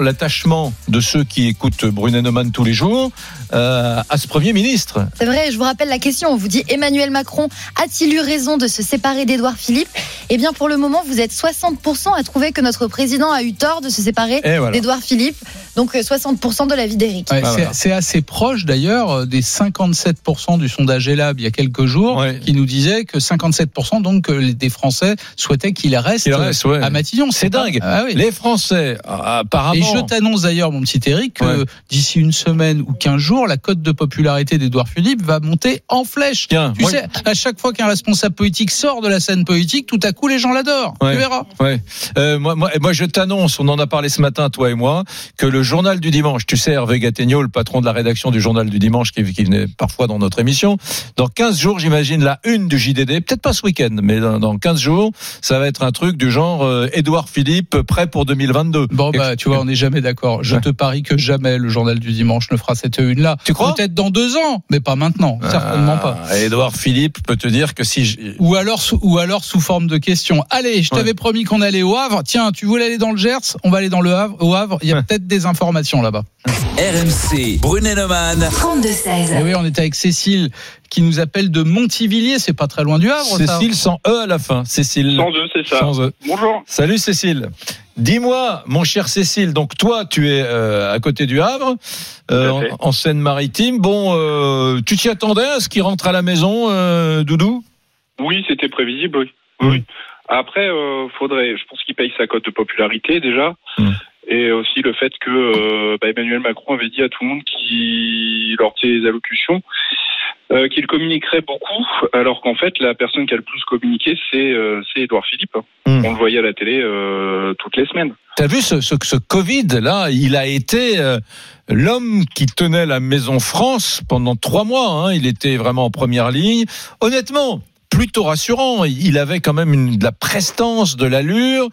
Speaker 4: l'attachement de ceux qui écoutent Brunet Neumann tous les jours euh, à ce Premier ministre.
Speaker 5: C'est vrai, je vous rappelle la question. On vous dit Emmanuel Macron a-t-il eu raison de se séparer d'Édouard Philippe? Eh bien, pour le moment, vous êtes 60% à trouver que notre président a eu tort de se séparer
Speaker 4: voilà.
Speaker 5: d'Édouard Philippe. Donc, euh, 60% de l'avis d'Éric.
Speaker 3: Ouais,
Speaker 4: Ah,
Speaker 3: c'est-
Speaker 4: voilà.
Speaker 3: assez proche d'ailleurs euh, des 57% du sondage Elab il y a quelques jours
Speaker 4: Ouais.
Speaker 3: qui nous disait que 57% donc des Français souhaitaient qu'il reste,
Speaker 4: Qu'il reste, ouais.
Speaker 3: à Matignon.
Speaker 4: C'est dingue.
Speaker 3: Ah oui.
Speaker 4: Les Français, ah, apparemment.
Speaker 3: Et je t'annonce d'ailleurs, mon petit Eric, que
Speaker 4: Ouais.
Speaker 3: d'ici une semaine ou 15 jours, la cote de popularité d'Edouard Philippe va monter en flèche.
Speaker 4: Tiens,
Speaker 3: Tu sais, à chaque fois qu'un responsable politique sort de la scène politique, tout à coup, les gens l'adorent.
Speaker 4: Ouais.
Speaker 3: Tu verras.
Speaker 4: Euh, moi, moi, moi, je t'annonce, on en a parlé ce matin, toi et moi, que le journal du dimanche, tu sais, Hervé Gattegno, le patron de la rédaction du journal du dimanche, qui, qui venait parfois dans notre émission, dans 15 jours, j'imagine, la une du JDD, peut-être pas ce week-end, mais dans, dans 15 jours, ça va être un truc du genre euh, Édouard Philippe, prêt pour 2022.
Speaker 3: Bon, bah, tu vois, on n'est jamais d'accord. Je
Speaker 4: Ouais.
Speaker 3: te parie que jamais le journal du dimanche ne fera cette une-là.
Speaker 4: Tu crois?
Speaker 3: Peut-être dans deux ans, mais pas maintenant. Certainement pas.
Speaker 4: Ah, Édouard Philippe peut te dire que si je-
Speaker 3: Ou alors, sous, ou alors sous forme de question. Allez, je t'avais promis qu'on allait au Havre. Tiens, tu voulais aller dans le Gers? On va aller dans le Havre. Au Havre, il y a
Speaker 4: Ouais.
Speaker 3: peut-être des informations là-bas.
Speaker 1: RMC, Brunet Neumann.
Speaker 2: 32-16.
Speaker 3: Et oui, on est avec Cécile qui nous appelle de Montivilliers. C'est pas très loin du Havre. ça.
Speaker 4: Cécile sans E à la fin. Cécile.
Speaker 7: 102, c'est ça.
Speaker 4: Sans E.
Speaker 7: Bonjour.
Speaker 4: Salut Cécile. Dis-moi, mon cher Cécile, donc toi, tu es euh, à côté du Havre, euh, en, en Seine-Maritime. Bon, euh, tu t'y attendais à ce qu'il rentre à la maison, Doudou?
Speaker 7: Oui, c'était prévisible, oui. oui. Après, euh, faudrait, je pense qu'il paye sa cote de popularité déjà.
Speaker 4: Mm.
Speaker 7: Et aussi le fait que bah, Emmanuel Macron avait dit à tout le monde qu'il, lors de ses allocutions, euh, qu'il communiquerait beaucoup, alors qu'en fait, la personne qui a le plus communiqué, c'est euh, c'est Édouard Philippe.
Speaker 4: Mm.
Speaker 7: On le voyait à la télé euh, toutes les semaines.
Speaker 4: T'as vu ce, ce, ce Covid là Il a été euh, l'homme qui tenait la Maison France pendant trois mois. hein. Il était vraiment en première ligne. Honnêtement. Plutôt rassurant. Il avait quand même une, de la prestance, de l'allure.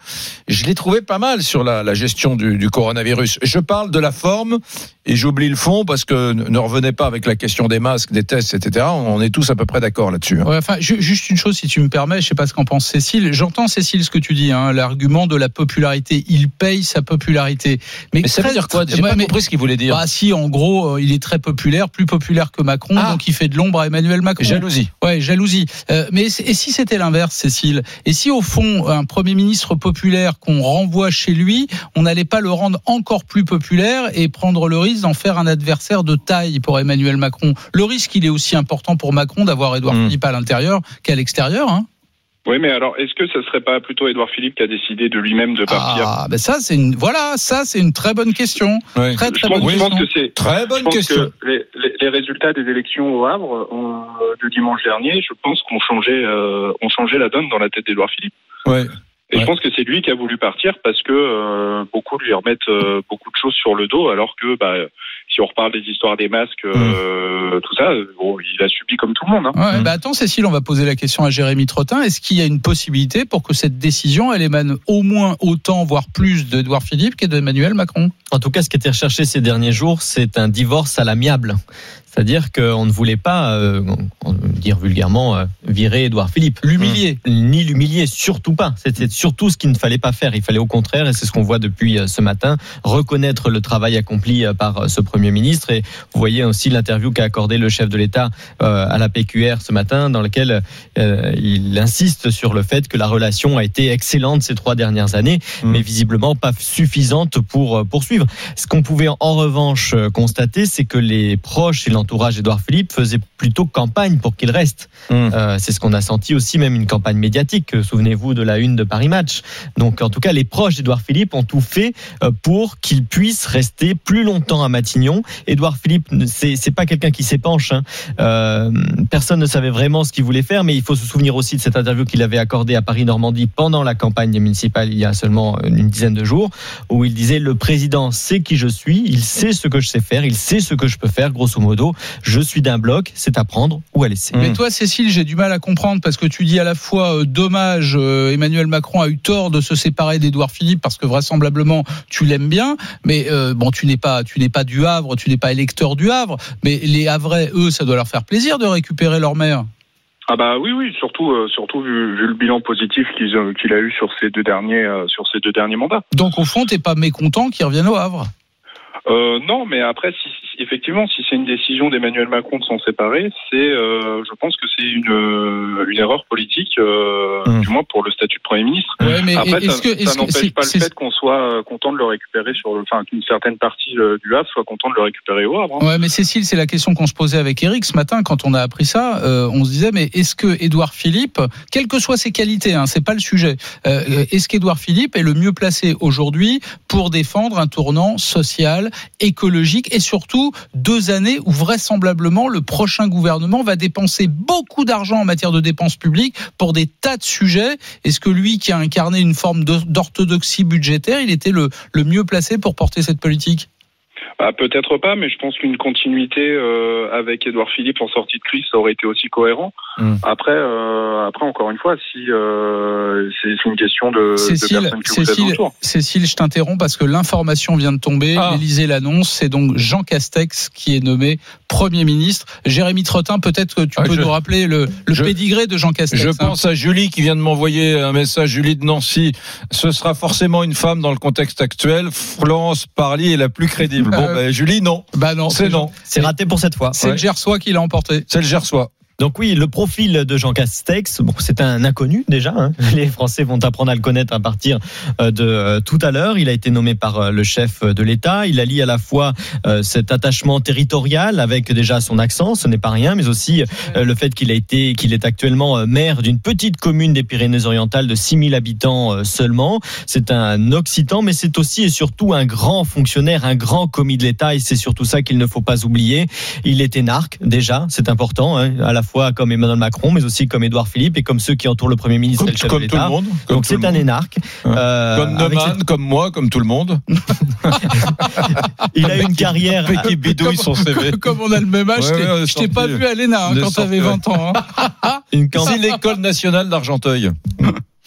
Speaker 4: Je l'ai trouvé pas mal sur la, la gestion du, du coronavirus. Je parle de la forme et j'oublie le fond parce que ne ne revenez pas avec la question des masques, des tests, etc. On est tous à peu près d'accord là-dessus. hein.
Speaker 3: Ouais, enfin, ju- juste une chose, si tu me permets, je sais pas ce qu'en pense Cécile. J'entends Cécile ce que tu dis, hein, l'argument de la popularité. Il paye sa popularité.
Speaker 4: Mais ça veut
Speaker 3: très-
Speaker 4: dire quoi? J'ai
Speaker 3: Ouais,
Speaker 4: pas
Speaker 3: mais-
Speaker 4: compris ce qu'il voulait dire.
Speaker 3: Bah si, en gros, euh, il est très populaire, plus populaire que Macron,
Speaker 4: Ah.
Speaker 3: donc il fait de l'ombre à Emmanuel Macron.
Speaker 4: Jalousie.
Speaker 3: Ouais, jalousie. Euh, mais c- et si c'était l'inverse, Cécile? Et si au fond, un Premier ministre populaire qu'on renvoie chez lui, on n'allait pas le rendre encore plus populaire et prendre le risque d'en faire un adversaire de taille pour Emmanuel Macron? Le risque, il est aussi important pour Macron d'avoir Édouard
Speaker 4: Mm.
Speaker 3: Philippe à l'intérieur qu'à l'extérieur. Hein.
Speaker 7: Oui, mais alors, est-ce que ce serait pas plutôt Édouard Philippe qui a décidé de lui-même de partir
Speaker 3: Ah, ben ça, c'est une, voilà, ça, c'est une très bonne question.
Speaker 4: Ouais.
Speaker 3: Très,
Speaker 7: Je
Speaker 3: très
Speaker 7: pense,
Speaker 3: bonne
Speaker 7: je pense
Speaker 3: question.
Speaker 7: que c'est
Speaker 4: Très
Speaker 7: Je
Speaker 4: bonne
Speaker 7: pense
Speaker 4: question.
Speaker 7: que les, les- les résultats des élections au Havre euh, de dimanche dernier, je pense qu'on changeait, euh, ont changé la donne dans la tête d'Édouard Philippe.
Speaker 4: Ouais.
Speaker 7: Et
Speaker 4: Ouais.
Speaker 7: je pense que c'est lui qui a voulu partir parce que euh, beaucoup lui remettent euh, beaucoup de choses sur le dos, alors que bah, si on reparle des histoires des masques, euh, tout ça, bon, il a subi comme tout le monde. Hein.
Speaker 3: Ouais,
Speaker 4: Mm.
Speaker 3: bah attends, Cécile, on va poser la question à Jérémy Trottin. Est-ce qu'il y a une possibilité pour que cette décision, elle émane au moins autant, voire plus, d'Edouard Philippe qu'Emmanuel Macron?
Speaker 6: En tout cas, ce qui était recherché ces derniers jours, c'est un divorce à l'amiable. C'est-à-dire qu'on ne voulait pas, euh, dire vulgairement, euh, virer Édouard Philippe.
Speaker 3: L'humilier.
Speaker 6: Ni l'humilier, surtout pas. C'était surtout ce qu'il ne fallait pas faire. Il fallait au contraire, et c'est ce qu'on voit depuis euh, ce matin, reconnaître le travail accompli euh, par ce Premier ministre. Et vous voyez aussi l'interview qu'a accordé le chef de l'État à la PQR ce matin, dans lequel euh, il insiste sur le fait que la relation a été excellente ces trois dernières années,
Speaker 4: Mm.
Speaker 6: mais visiblement pas suffisante pour poursuivre. Ce qu'on pouvait en revanche constater, c'est que les proches et l'entourage d'Édouard Philippe faisaient plutôt campagne pour qu'il reste.
Speaker 4: Mm.
Speaker 6: Euh, c'est ce qu'on a senti aussi, même une campagne médiatique. Euh, Souvenez-vous de la une de Paris Match. Donc, en tout cas, les proches d'Édouard Philippe ont tout fait euh, pour qu'il puisse rester plus longtemps à Matignon. Édouard Philippe, c'est c'est pas quelqu'un qui s'épanche. hein. Euh, personne ne savait vraiment ce qu'il voulait faire, mais il faut se souvenir aussi de cette interview qu'il avait accordée à Paris Normandie pendant la campagne des municipales il y a seulement une dizaine de jours, où il disait le président sait qui je suis, il sait ce que je sais faire, il sait ce que je peux faire. Grosso modo, je suis d'un bloc, c'est à prendre ou à laisser.
Speaker 3: Mais toi, Cécile, j'ai du mal à comprendre parce que tu dis à la fois euh, dommage, euh, Emmanuel Macron a eu tort de se séparer d'Édouard Philippe parce que vraisemblablement tu l'aimes bien, mais euh, bon, tu n'es pas, tu n'es pas du Havre, tu n'es pas électeur du Havre, mais les Havrais, eux, ça doit leur faire plaisir de récupérer leur maire.
Speaker 9: Ah bah oui oui surtout euh, surtout vu, vu le bilan positif qu'il a eu sur ces deux derniers euh, sur ces deux derniers mandats.
Speaker 3: Donc au fond, t'es pas mécontent qu'ils reviennent au Havre.
Speaker 9: Euh, non mais après si, si- effectivement si c'est une décision d'Emmanuel Macron de s'en séparer c'est euh, je pense que c'est une euh, une erreur politique euh,
Speaker 4: Hum.
Speaker 9: du moins pour le statut de premier ministre.
Speaker 3: Ouais, mais
Speaker 9: Après
Speaker 3: est-ce
Speaker 9: ça,
Speaker 3: que,
Speaker 9: ça
Speaker 3: est-ce que
Speaker 9: n'empêche pas le fait qu'on soit content de le récupérer sur le enfin qu'une certaine partie du Havre soit content de le récupérer au Havre. hein.
Speaker 3: Ouais, mais Cécile, c'est la question qu'on se posait avec Eric ce matin quand on a appris ça. Euh, on se disait, mais est-ce que Édouard Philippe, quelles que soient ses qualités, hein, c'est pas le sujet, euh, est-ce qu'Édouard Philippe est le mieux placé aujourd'hui pour défendre un tournant social, écologique et surtout deux années où vraisemblablement le prochain gouvernement va dépenser beaucoup d'argent en matière de dépenses publiques pour des tas de sujets. Est-ce que lui, qui a incarné une forme d'orthodoxie budgétaire, il était le, mieux placé pour porter cette politique?
Speaker 9: Bah, peut-être pas, mais je pense qu'une continuité euh, avec Édouard Philippe en sortie de crise, ça aurait été aussi cohérent.
Speaker 4: Mm.
Speaker 9: Après, euh, après encore une fois, si euh, c'est c'est une question de, de
Speaker 3: Cécile,
Speaker 9: personnes que vous êtes
Speaker 3: Cécile. Cécile, je t'interromps parce que l'information vient de tomber.
Speaker 4: Ah.
Speaker 3: L'Élysée l'annonce. C'est donc Jean Castex qui est nommé Premier ministre. Jérémy Trottin, peut-être que tu
Speaker 4: Ah,
Speaker 3: peux
Speaker 4: je-
Speaker 3: nous rappeler le, le
Speaker 4: je-
Speaker 3: pédigré de Jean Castex.
Speaker 4: Je
Speaker 3: hein.
Speaker 4: pense à Julie qui vient de m'envoyer un message. Julie de Nancy. Ce sera forcément une femme dans le contexte actuel. Florence Parly est la plus crédible. Bon,
Speaker 3: Euh,
Speaker 4: ben, Julie, non.
Speaker 3: Bah non,
Speaker 4: C'est non.
Speaker 6: C'est raté pour cette fois.
Speaker 3: C'est le Gersois qui l'a emporté.
Speaker 4: C'est le Gersois.
Speaker 6: Donc oui, le profil de Jean Castex, bon, c'est un inconnu déjà. hein. Les Français vont apprendre à le connaître à partir euh, de euh, tout à l'heure. Il a été nommé par euh, le chef de l'État. Il allie à la fois cet attachement territorial avec déjà son accent, ce n'est pas rien, mais aussi le fait qu'il a été, qu'il est actuellement maire d'une petite commune des Pyrénées-Orientales de 6000 habitants seulement. C'est un Occitan, mais c'est aussi et surtout un grand fonctionnaire, un grand commis de l'État, et c'est surtout ça qu'il ne faut pas oublier. Il est énarque déjà, c'est important, hein, à la fois comme Emmanuel Macron, mais aussi comme Édouard Philippe et comme ceux qui entourent le Premier ministre
Speaker 4: Comme,
Speaker 6: et le chef
Speaker 4: comme
Speaker 6: de
Speaker 4: tout le monde. Comme
Speaker 6: Donc c'est un énarque.
Speaker 4: Hein.
Speaker 6: Euh,
Speaker 4: Comme Neumann, comme moi, comme tout le monde.
Speaker 6: Il a une carrière.
Speaker 4: Qui bidouille son CV.
Speaker 3: Comme on a le même âge,
Speaker 4: Ouais,
Speaker 3: je t'ai-
Speaker 4: ouais, on est
Speaker 3: je t'ai pas vu à l'ENA hein, quand t'avais
Speaker 4: ouais.
Speaker 3: 20 ans. hein.
Speaker 6: Une,
Speaker 4: C'est l'école nationale d'Argenteuil.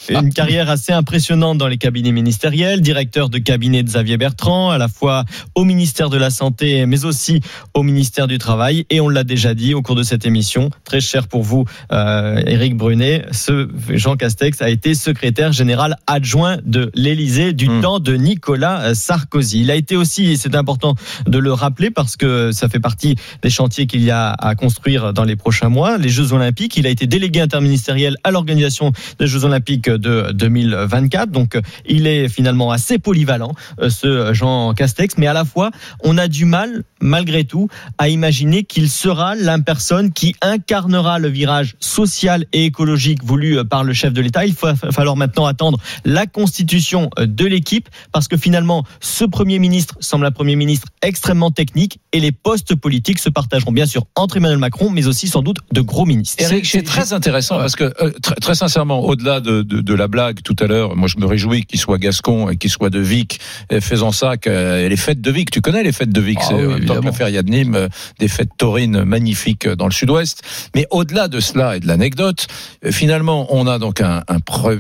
Speaker 6: Une carrière assez impressionnante dans les cabinets ministériels, directeur de cabinet de Xavier Bertrand, à la fois au ministère de la Santé, mais aussi au ministère du Travail. Et on l'a déjà dit au cours de cette émission, très cher pour vous, euh, Éric Brunet, ce Jean Castex a été secrétaire général adjoint de l'Élysée du
Speaker 4: Hmm.
Speaker 6: temps de Nicolas Sarkozy. Il a été aussi, et c'est important de le rappeler parce que ça fait partie des chantiers qu'il y a à construire dans les prochains mois, les Jeux Olympiques. Il a été délégué interministériel à l'organisation des Jeux Olympiques de 2024. Donc, il est finalement assez polyvalent, euh, ce Jean Castex. Mais à la fois, on a du mal, malgré tout, à imaginer qu'il sera la personne qui incarnera le virage social et écologique voulu euh, par le chef de l'État. Il va falloir maintenant attendre la constitution euh, de l'équipe parce que finalement, ce Premier ministre semble un Premier ministre extrêmement technique et les postes politiques se partageront bien sûr entre Emmanuel Macron, mais aussi sans doute de gros ministres.
Speaker 3: C'est-
Speaker 4: c'est très intéressant parce que euh, très, très sincèrement, au-delà de, de, de la blague tout à l'heure, moi je me réjouis qu'il soit Gascon et qu'il soit de Vic, faisant ça que euh, les fêtes de Vic. Tu connais les fêtes de Vic,
Speaker 3: Ah
Speaker 4: c'est
Speaker 3: oui,
Speaker 4: que la feria de Nîmes, euh, des fêtes taurines magnifiques dans le Sud-Ouest. Mais au-delà de cela et de l'anecdote, euh, finalement, on a donc un,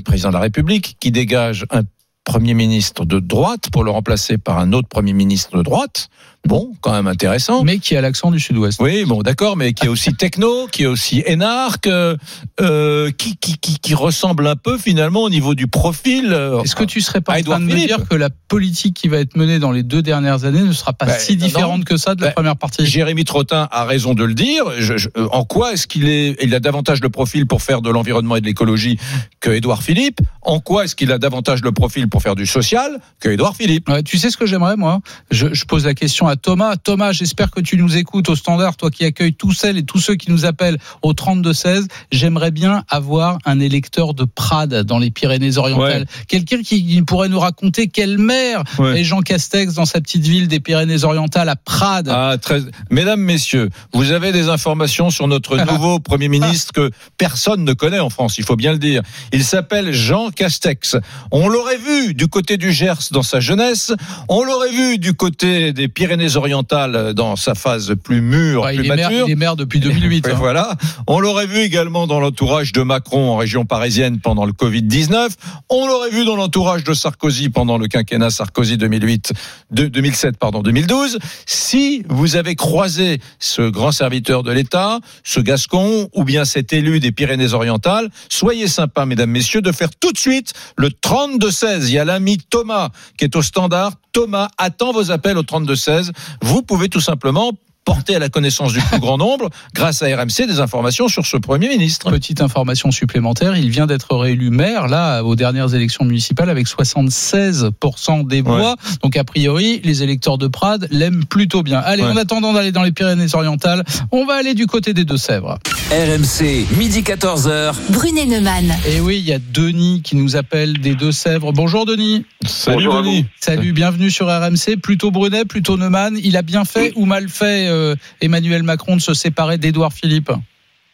Speaker 4: président de la République qui dégage un Premier ministre de droite pour le remplacer par un autre Premier ministre de droite. Bon, quand même intéressant.
Speaker 3: Mais qui a l'accent du sud-ouest.
Speaker 4: Oui, bon, d'accord, mais qui est aussi techno, qui est aussi énarque, euh, euh, qui, qui, qui, qui ressemble un peu finalement au niveau du profil. euh,
Speaker 3: Est-ce que tu serais pas en train de me dire que la politique qui va être menée dans les deux dernières années ne sera pas
Speaker 4: Bah,
Speaker 3: si différente
Speaker 4: non.
Speaker 3: que ça de la
Speaker 4: Bah,
Speaker 3: première partie?
Speaker 4: Jérémy Trottin a raison de le dire. Je- je- en quoi est-ce qu'il est, il a davantage le profil pour faire de l'environnement et de l'écologie que Édouard Philippe? En quoi est-ce qu'il a davantage le profil pour faire du social que Édouard Philippe?
Speaker 3: Ouais, tu sais ce que j'aimerais, moi? Je, je pose la question à Thomas. Thomas, j'espère que tu nous écoutes au standard, toi qui accueilles tous celles et tous ceux qui nous appellent au 32-16. J'aimerais bien avoir un électeur de Prades dans les Pyrénées-Orientales. Quelqu'un qui, pourrait nous raconter quelle maire
Speaker 4: Ouais.
Speaker 3: est Jean Castex dans sa petite ville des Pyrénées-Orientales à Prades.
Speaker 4: Ah, très... Mesdames, messieurs, vous avez des informations sur notre nouveau Premier ministre que personne ne connaît en France, il faut bien le dire. Il s'appelle Jean Castex. On l'aurait vu du côté du Gers dans sa jeunesse, on l'aurait vu du côté des Pyrénées-Orientales dans sa phase plus mûre,
Speaker 3: Ouais,
Speaker 4: plus
Speaker 3: il, est maire,
Speaker 4: mature.
Speaker 3: il est maire depuis 2008.
Speaker 4: Oui,
Speaker 3: hein.
Speaker 4: Voilà. On l'aurait vu également dans l'entourage de Macron en région parisienne pendant le Covid-19. On l'aurait vu dans l'entourage de Sarkozy pendant le quinquennat Sarkozy 2008, de- 2007, pardon, 2012. Si vous avez croisé ce grand serviteur de l'État, ce Gascon, ou bien cet élu des Pyrénées-Orientales, soyez sympas, mesdames, messieurs, de faire tout de suite le 32-16. Il y a l'ami Thomas qui est au standard. Thomas attend vos appels au 32-16. Vous pouvez tout simplement porter à la connaissance du plus grand nombre, grâce à RMC, des informations sur ce Premier ministre.
Speaker 3: Petite information supplémentaire, il vient d'être réélu maire là aux dernières élections municipales avec 76% des voix. Donc a priori, les électeurs de Prades l'aiment plutôt bien. Allez,
Speaker 4: Ouais.
Speaker 3: en attendant d'aller dans les Pyrénées-Orientales, on va aller du côté des Deux-Sèvres.
Speaker 1: RMC, midi 14h.
Speaker 2: Brunet Neumann.
Speaker 3: Et oui, il y a Denis qui nous appelle des Deux-Sèvres. Bonjour Denis.
Speaker 4: Salut
Speaker 9: Bonjour à
Speaker 4: Denis.
Speaker 3: Salut, bienvenue sur RMC. Plutôt Brunet, plutôt Neumann. Il a bien fait ou mal fait euh, Emmanuel Macron de se séparer d'Édouard Philippe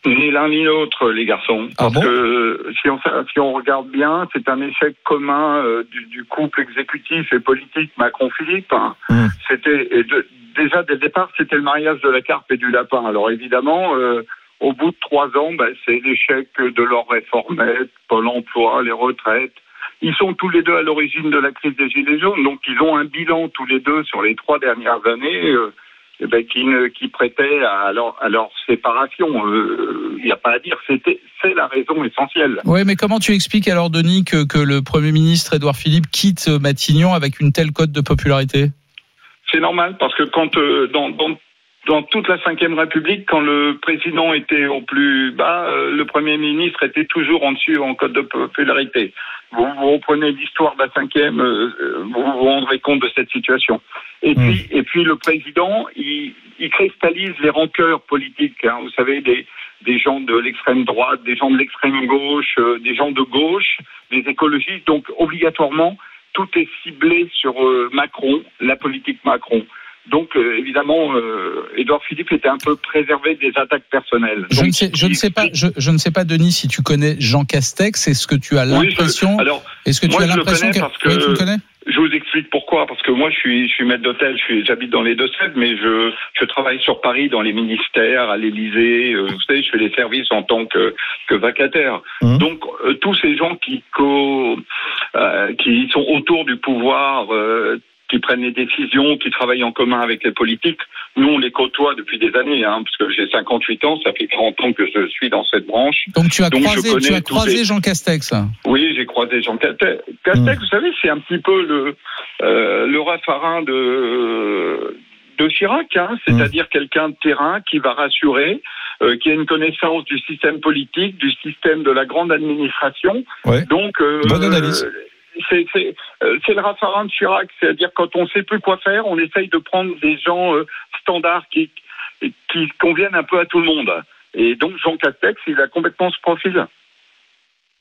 Speaker 9: Ni l'un ni l'autre, les garçons.
Speaker 4: Ah
Speaker 9: Parce
Speaker 4: bon
Speaker 9: que euh, si on, si on regarde bien, c'est un échec commun euh, du, du couple exécutif et politique Macron-Philippe. hein.
Speaker 4: Mm.
Speaker 9: C'était déjà dès le départ, c'était le mariage de la carpe et du lapin. Alors évidemment, euh, au bout de trois ans, ben, c'est l'échec de leur réformette, Pôle Emploi, les retraites. Ils sont tous les deux à l'origine de la crise des gilets jaunes, donc ils ont un bilan tous les deux sur les trois dernières années. euh, eh ben, qui, ne, qui prêtait à leur, à leur séparation. Euh, Il n'y a pas à dire, c'est la raison essentielle.
Speaker 3: Oui, mais comment tu expliques alors, Denis, que, que le Premier ministre Édouard Philippe quitte Matignon avec une telle cote de popularité?
Speaker 9: C'est normal parce que quand euh, dans, dans, dans toute la Ve République, quand le président était au plus bas, euh, le Premier ministre était toujours en dessus en code de popularité. Vous, vous reprenez l'histoire de la cinquième, euh, vous vous rendrez compte de cette situation. Et puis, et puis le président, il, il cristallise les rancœurs politiques. hein. Vous savez, des, des gens de l'extrême droite, des gens de l'extrême gauche, euh, des gens de gauche, des écologistes. Donc, obligatoirement, tout est ciblé sur Macron, la politique Macron. Donc, euh, évidemment, euh, Édouard Philippe était un peu préservé des attaques personnelles.
Speaker 3: je
Speaker 9: Donc,
Speaker 3: ne, sais, je, ne sais pas, je, je ne sais pas, Denis, si tu connais Jean Castex. Est-ce que tu as
Speaker 9: Oui, je-
Speaker 3: l'impression
Speaker 9: alors,
Speaker 3: Est-ce que tu
Speaker 9: moi,
Speaker 3: as l'impression
Speaker 9: connais
Speaker 3: que
Speaker 9: parce que-
Speaker 3: Oui, tu le connais?
Speaker 9: Je vous explique pourquoi. Parce que moi, je suis, je suis maître d'hôtel, j'habite dans les Deux-Sèvres, mais je, je travaille sur Paris dans les ministères, à l'Élysée. euh, vous savez, je fais les services en tant que, que vacataire.
Speaker 4: Mhm.
Speaker 9: Donc, euh, tous ces gens qui, co, euh, qui sont autour du pouvoir, euh, qui prennent les décisions, qui travaillent en commun avec les politiques, nous, on les côtoie depuis des années, hein, parce que j'ai 58 ans, ça fait 40 ans que je suis dans cette branche.
Speaker 3: Donc tu as
Speaker 9: Donc,
Speaker 3: croisé, tu as croisé
Speaker 9: les-
Speaker 3: Jean Castex.
Speaker 9: Oui, j'ai croisé Jean Castex. Castex, vous savez, c'est un petit peu le, euh, le raffarin de, de Chirac, hein, c'est-à-dire quelqu'un de terrain qui va rassurer, euh, qui a une connaissance du système politique, du système de la grande administration.
Speaker 4: Ouais.
Speaker 9: Donc, euh,
Speaker 4: Bonne analyse.
Speaker 9: Euh, c'est c'est, c'est le raffarin de Chirac, c'est-à-dire quand on sait plus quoi faire, on essaye de prendre des gens euh, standards qui, qui conviennent un peu à tout le monde. Et donc Jean Castex, il a complètement ce profil.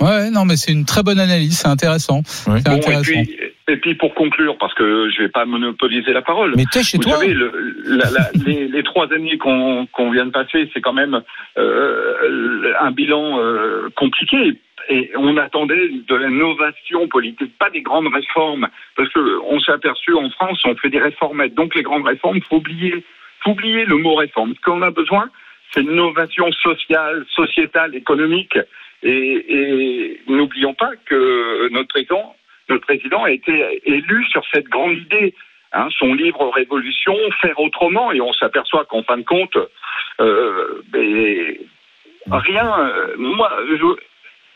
Speaker 3: Ouais, non, mais c'est une très bonne analyse, c'est intéressant.
Speaker 9: Et puis, et puis pour conclure, parce que je vais pas monopoliser la parole.
Speaker 4: Mais t'es chez
Speaker 9: Vous
Speaker 4: toi
Speaker 9: savez, le- la- la- les, les trois années qu'on qu'on vient de passer, c'est quand même euh, un bilan euh, compliqué. Et on attendait de l'innovation politique, pas des grandes réformes, parce que on s'est aperçu en France, on fait des réformettes. Donc les grandes réformes, faut oublier, faut oublier le mot réforme. Ce qu'on a besoin, c'est une innovation sociale, sociétale, économique. Et, et n'oublions pas que notre président notre président a été élu sur cette grande idée. Hein, son livre Révolution, faire autrement, et on s'aperçoit qu'en fin de compte, euh, mais rien. euh, moi, je-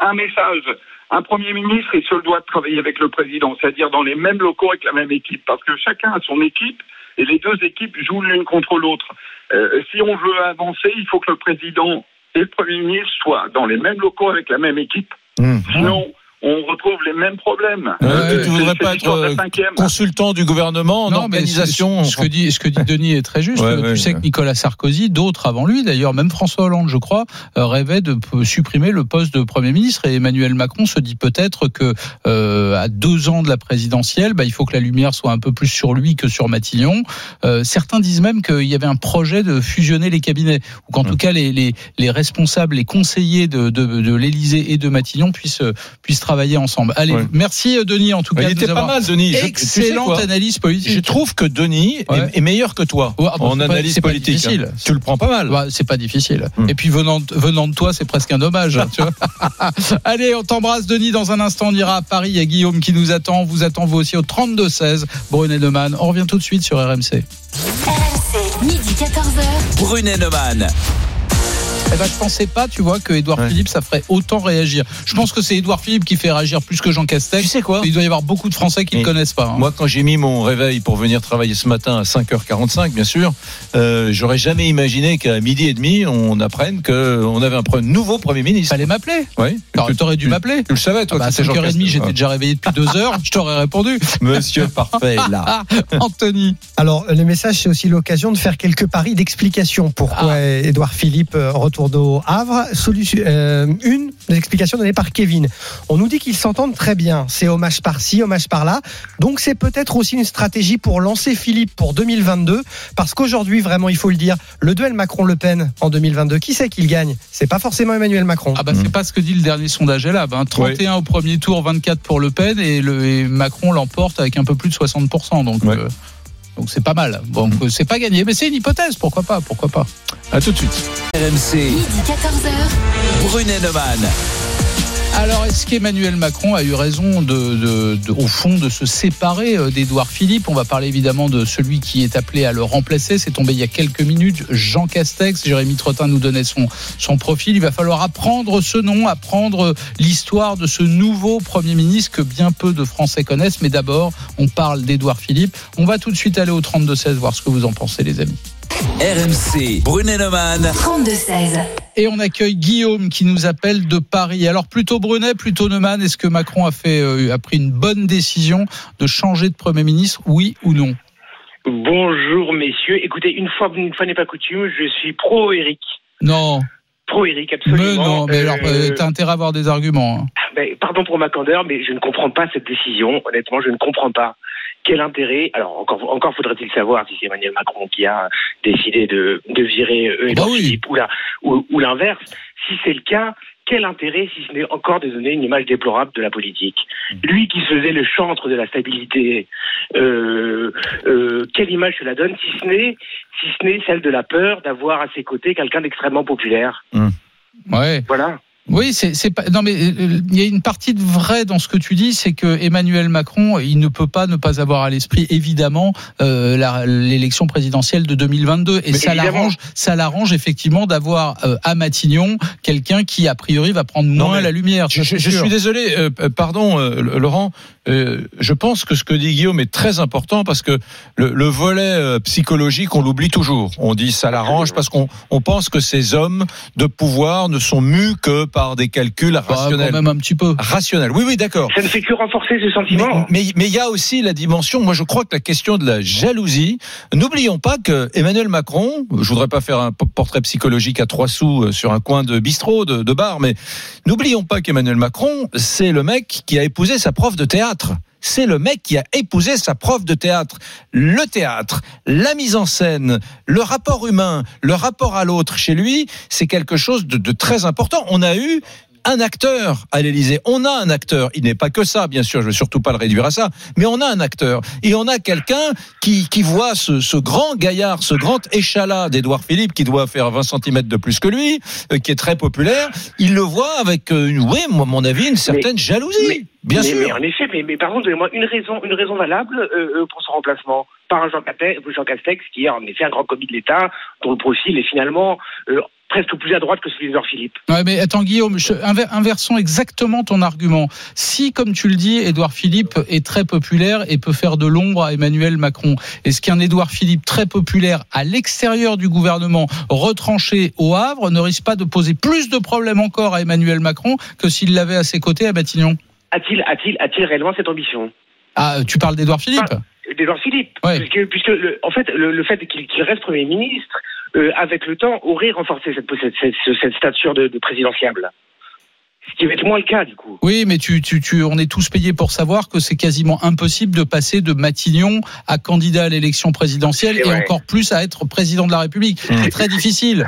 Speaker 9: un message. Un Premier ministre, il se doit de travailler avec le président, c'est-à-dire dans les mêmes locaux avec la même équipe, parce que chacun a son équipe et les deux équipes jouent l'une contre l'autre. Euh, si on veut avancer, il faut que le président et le Premier ministre soient dans les mêmes locaux avec la même équipe.
Speaker 4: Mmh.
Speaker 9: Sinon, on retrouve les mêmes problèmes.
Speaker 4: Euh,
Speaker 9: Euh,
Speaker 4: tu voudrais pas être
Speaker 9: cinquième.
Speaker 4: consultant du gouvernement en
Speaker 3: Non,
Speaker 4: organisation
Speaker 3: ce, ce que dit, ce que dit Denis est très juste.
Speaker 4: Ouais,
Speaker 3: tu
Speaker 4: ouais,
Speaker 3: sais
Speaker 4: ouais.
Speaker 3: que Nicolas Sarkozy, d'autres avant lui, d'ailleurs, même François Hollande, je crois, euh, rêvait de supprimer le poste de Premier ministre. Et Emmanuel Macron se dit peut-être que euh, à deux ans de la présidentielle, bah, il faut que la lumière soit un peu plus sur lui que sur Matignon. Euh, certains disent même qu'il y avait un projet de fusionner les cabinets, ou qu'en tout cas les, les, les responsables, les conseillers de, de, de l'Élysée et de Matignon puissent, euh, puissent travailler ensemble. Allez,
Speaker 4: Ouais.
Speaker 3: merci euh, Denis en tout cas.
Speaker 4: Il était pas mal, Denis. Je- tu sais
Speaker 3: Excellente analyse politique.
Speaker 4: Je trouve que Denis est-
Speaker 3: Ouais.
Speaker 4: est, meilleur que toi
Speaker 3: Ouais, ah bah,
Speaker 4: en
Speaker 3: pas-
Speaker 4: analyse
Speaker 3: c'est pas
Speaker 4: politique.
Speaker 3: difficile.
Speaker 4: hein. Tu le prends pas mal.
Speaker 3: Bah, c'est pas difficile.
Speaker 4: Hmm.
Speaker 3: Et puis venant, de- venant de toi, c'est presque un hommage. tu vois. Allez, on t'embrasse, Denis. Dans un instant, on ira à Paris. Il y a Guillaume qui nous attend. On vous attend vous aussi au 32-16. Brunet Neumann. On revient tout de suite sur RMC.
Speaker 2: RMC, midi 14h.
Speaker 1: Brunet Neumann.
Speaker 3: Eh ben, je pensais pas, tu vois, que Édouard
Speaker 4: Ouais.
Speaker 3: Philippe, ça ferait autant réagir. Je pense que c'est Édouard Philippe qui fait réagir plus que Jean Castex.
Speaker 4: Tu sais quoi
Speaker 3: Il doit y avoir beaucoup de Français qui ne connaissent pas. hein.
Speaker 4: Moi, quand j'ai mis mon réveil pour venir travailler ce matin à 5h45, bien sûr, euh, j'aurais jamais imaginé qu'à midi et demi, on apprenne qu'on avait un pre- nouveau Premier ministre.
Speaker 3: Fallait m'appeler.
Speaker 4: Oui.
Speaker 3: Alors, T'aurais dû
Speaker 4: tu-
Speaker 3: m'appeler.
Speaker 4: Tu le savais, toi,
Speaker 3: Bah, à
Speaker 4: que c'était Jean
Speaker 3: 5h30,
Speaker 4: Castex.
Speaker 3: j'étais déjà réveillé depuis deux heures. Je t'aurais répondu.
Speaker 4: Monsieur Parfait, là.
Speaker 3: Ah, Anthony.
Speaker 10: Alors, le message, c'est aussi l'occasion de faire quelques paris d'explication. Pourquoi
Speaker 3: Ah.
Speaker 10: Édouard Philippe euh, retourne au Havre Solution, euh, Une des explications données par Kevin. On nous dit qu'ils s'entendent très bien. C'est hommage par-ci, hommage par-là. Donc, c'est peut-être aussi une stratégie pour lancer Philippe pour 2022. Parce qu'aujourd'hui, vraiment, il faut le dire, le duel Macron-Le Pen en 2022, qui c'est qu'il gagne? C'est pas forcément Emmanuel Macron.
Speaker 3: Ah bah c'est pas ce que dit le dernier sondage là. Ben, 31 au premier tour, 24 pour Le Pen et, le, et Macron l'emporte avec un peu plus de 60%. Donc
Speaker 4: Ouais.
Speaker 3: euh, donc c'est pas mal. Bon, euh, c'est pas gagné, mais c'est une hypothèse. Pourquoi pas? Pourquoi pas?
Speaker 4: À tout de suite.
Speaker 1: RMC.
Speaker 2: Midi 14h.
Speaker 1: Brunet Neumann.
Speaker 3: Alors, est-ce qu'Emmanuel Macron a eu raison de, au fond, de se séparer euh, d'Édouard Philippe? On va parler évidemment de celui qui est appelé à le remplacer. C'est tombé il y a quelques minutes. Jean Castex. Jérémy Trottin nous donnait son, son profil. Il va falloir apprendre ce nom, apprendre l'histoire de ce nouveau Premier ministre que bien peu de Français connaissent. Mais d'abord, on parle d'Édouard Philippe. On va tout de suite aller au 32-16 voir ce que vous en pensez, les amis.
Speaker 1: RMC. Brunet Neumann.
Speaker 2: 32-16.
Speaker 3: Et on accueille Guillaume qui nous appelle de Paris. Alors plutôt Brunet, plutôt Neumann, est-ce que Macron a fait euh, a pris une bonne décision de changer de Premier ministre, oui ou non?
Speaker 11: Bonjour messieurs. Écoutez, une fois, une fois n'est pas coutume, je suis pro Eric.
Speaker 3: Non,
Speaker 11: Pro Eric,
Speaker 3: mais
Speaker 11: absolument.
Speaker 3: non, mais
Speaker 11: Euh,
Speaker 3: alors euh, t'as intérêt à avoir des arguments. hein.
Speaker 11: ben, pardon pour ma candeur, mais je ne comprends pas cette décision. Honnêtement, je ne comprends pas. Quel intérêt Alors encore, encore faudrait-il savoir si c'est Emmanuel Macron qui a décidé de, de virer euh, Édouard
Speaker 3: bah oui.
Speaker 11: Philippe ou la- ou, ou l'inverse. Si c'est le cas, quel intérêt si ce n'est encore de donner une image déplorable de la politique?
Speaker 3: Mm.
Speaker 11: Lui qui se faisait le chantre de la stabilité, euh, euh, quelle image cela donne si ce n'est si ce n'est celle de la peur d'avoir à ses côtés quelqu'un d'extrêmement populaire?
Speaker 3: Ouais.
Speaker 11: Voilà.
Speaker 3: Oui, c'est c'est pas. Non, mais euh, il y a une partie de vrai dans ce que tu dis, c'est que Emmanuel Macron, il ne peut pas ne pas avoir à l'esprit évidemment euh, l'élection présidentielle de 2022, et
Speaker 11: Mais
Speaker 3: ça l'arrange, ça l'arrange effectivement d'avoir euh, à Matignon quelqu'un qui a priori va prendre moins la lumière.
Speaker 4: Je, suis désolé, euh, euh, pardon euh, Laurent, euh, je pense que ce que dit Guillaume est très important parce que le, le volet euh, psychologique, on l'oublie toujours. On dit ça l'arrange parce qu'on on pense que ces hommes de pouvoir ne sont mus que par des calculs
Speaker 3: Bah,
Speaker 4: rationnels.
Speaker 3: quand même un petit peu.
Speaker 4: Rationnels, oui, oui, d'accord.
Speaker 11: Ça ne fait que renforcer ce sentiment.
Speaker 4: Mais mais il y a aussi la dimension. Moi, je crois que la question de la jalousie. N'oublions pas que Emmanuel Macron. Je voudrais pas faire un portrait psychologique à trois sous euh, sur un coin de bistrot, de, de bar, mais n'oublions pas qu'Emmanuel Macron, c'est le mec qui a épousé sa prof de théâtre. C'est le mec qui a épousé sa prof de théâtre. Le théâtre, la mise en scène, le rapport humain, le rapport à l'autre chez lui, c'est quelque chose de, de très important. On a eu un acteur à l'Élysée. On a un acteur. Il n'est pas que ça, bien sûr. Je veux surtout pas le réduire à ça. Mais on a un acteur. Et on a quelqu'un qui, qui voit ce, ce grand gaillard, ce grand échalas d'Édouard Philippe, qui doit faire 20 cm de plus que lui, euh, qui est très populaire. Il le voit avec, euh, oui, moi, à mon avis, une certaine jalousie.
Speaker 11: mais-
Speaker 4: Bien
Speaker 11: mais,
Speaker 4: sûr.
Speaker 11: mais en effet, mais, mais par contre, donnez-moi une raison, une raison valable euh, euh, pour son remplacement par un Jean Castex, Jean Castex, qui est en effet un grand commis de l'État, dont le profil est finalement euh, presque plus à droite que celui d'Edouard Philippe.
Speaker 3: Ouais, mais attends, Guillaume, je- inversons exactement ton argument. Si, comme tu le dis, Édouard Philippe est très populaire et peut faire de l'ombre à Emmanuel Macron, est-ce qu'un Édouard Philippe très populaire à l'extérieur du gouvernement, retranché au Havre, ne risque pas de poser plus de problèmes encore à Emmanuel Macron que s'il l'avait à ses côtés à Matignon?
Speaker 11: A-t-il, a-t-il, a-t-il réellement cette ambition?
Speaker 3: Ah, tu parles d'Édouard Philippe?
Speaker 11: d'Edouard Philippe,
Speaker 3: Ouais.
Speaker 11: puisque, puisque le- en fait, le, le fait qu'il qu'il reste Premier ministre, euh, avec le temps, aurait renforcé cette, cette, cette, cette stature de, de présidentiable. Ce qui va être moins le cas, du coup.
Speaker 3: Oui, mais tu, tu, tu, on est tous payés pour savoir que c'est quasiment impossible de passer de Matignon à candidat à l'élection présidentielle et encore plus à être président de la République. C'est très difficile.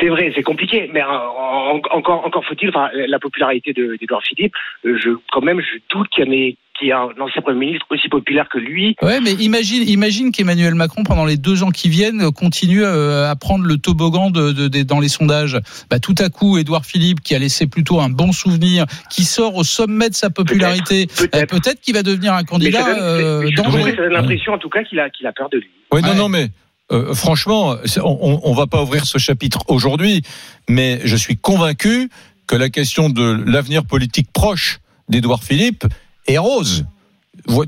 Speaker 11: C'est vrai, c'est compliqué, mais euh, en- encore, encore faut-il, enfin, la popularité de- d'Edouard Philippe, euh, je, quand même, je doute qu'il y en ait, qu'il y ait un ancien Premier ministre aussi populaire que lui.
Speaker 3: Ouais, mais imagine, imagine qu'Emmanuel Macron, pendant les deux ans qui viennent, euh, continue euh, à prendre le toboggan de, de- de- dans les sondages. Bah, tout à coup, Édouard Philippe, qui a laissé plutôt un bon souvenir, qui sort au sommet de sa popularité, euh, peut-être qu'il va devenir un
Speaker 11: Mais
Speaker 3: candidat
Speaker 11: ça donne,
Speaker 3: euh,
Speaker 11: mais je trouve
Speaker 3: dangereux.
Speaker 11: ça donne l'impression, en tout cas, qu'il a, qu'il a peur de lui.
Speaker 4: Oui, non, non, mais euh, franchement, on- on va pas ouvrir ce chapitre aujourd'hui, mais je suis convaincu que la question de l'avenir politique proche d'Édouard Philippe est rose.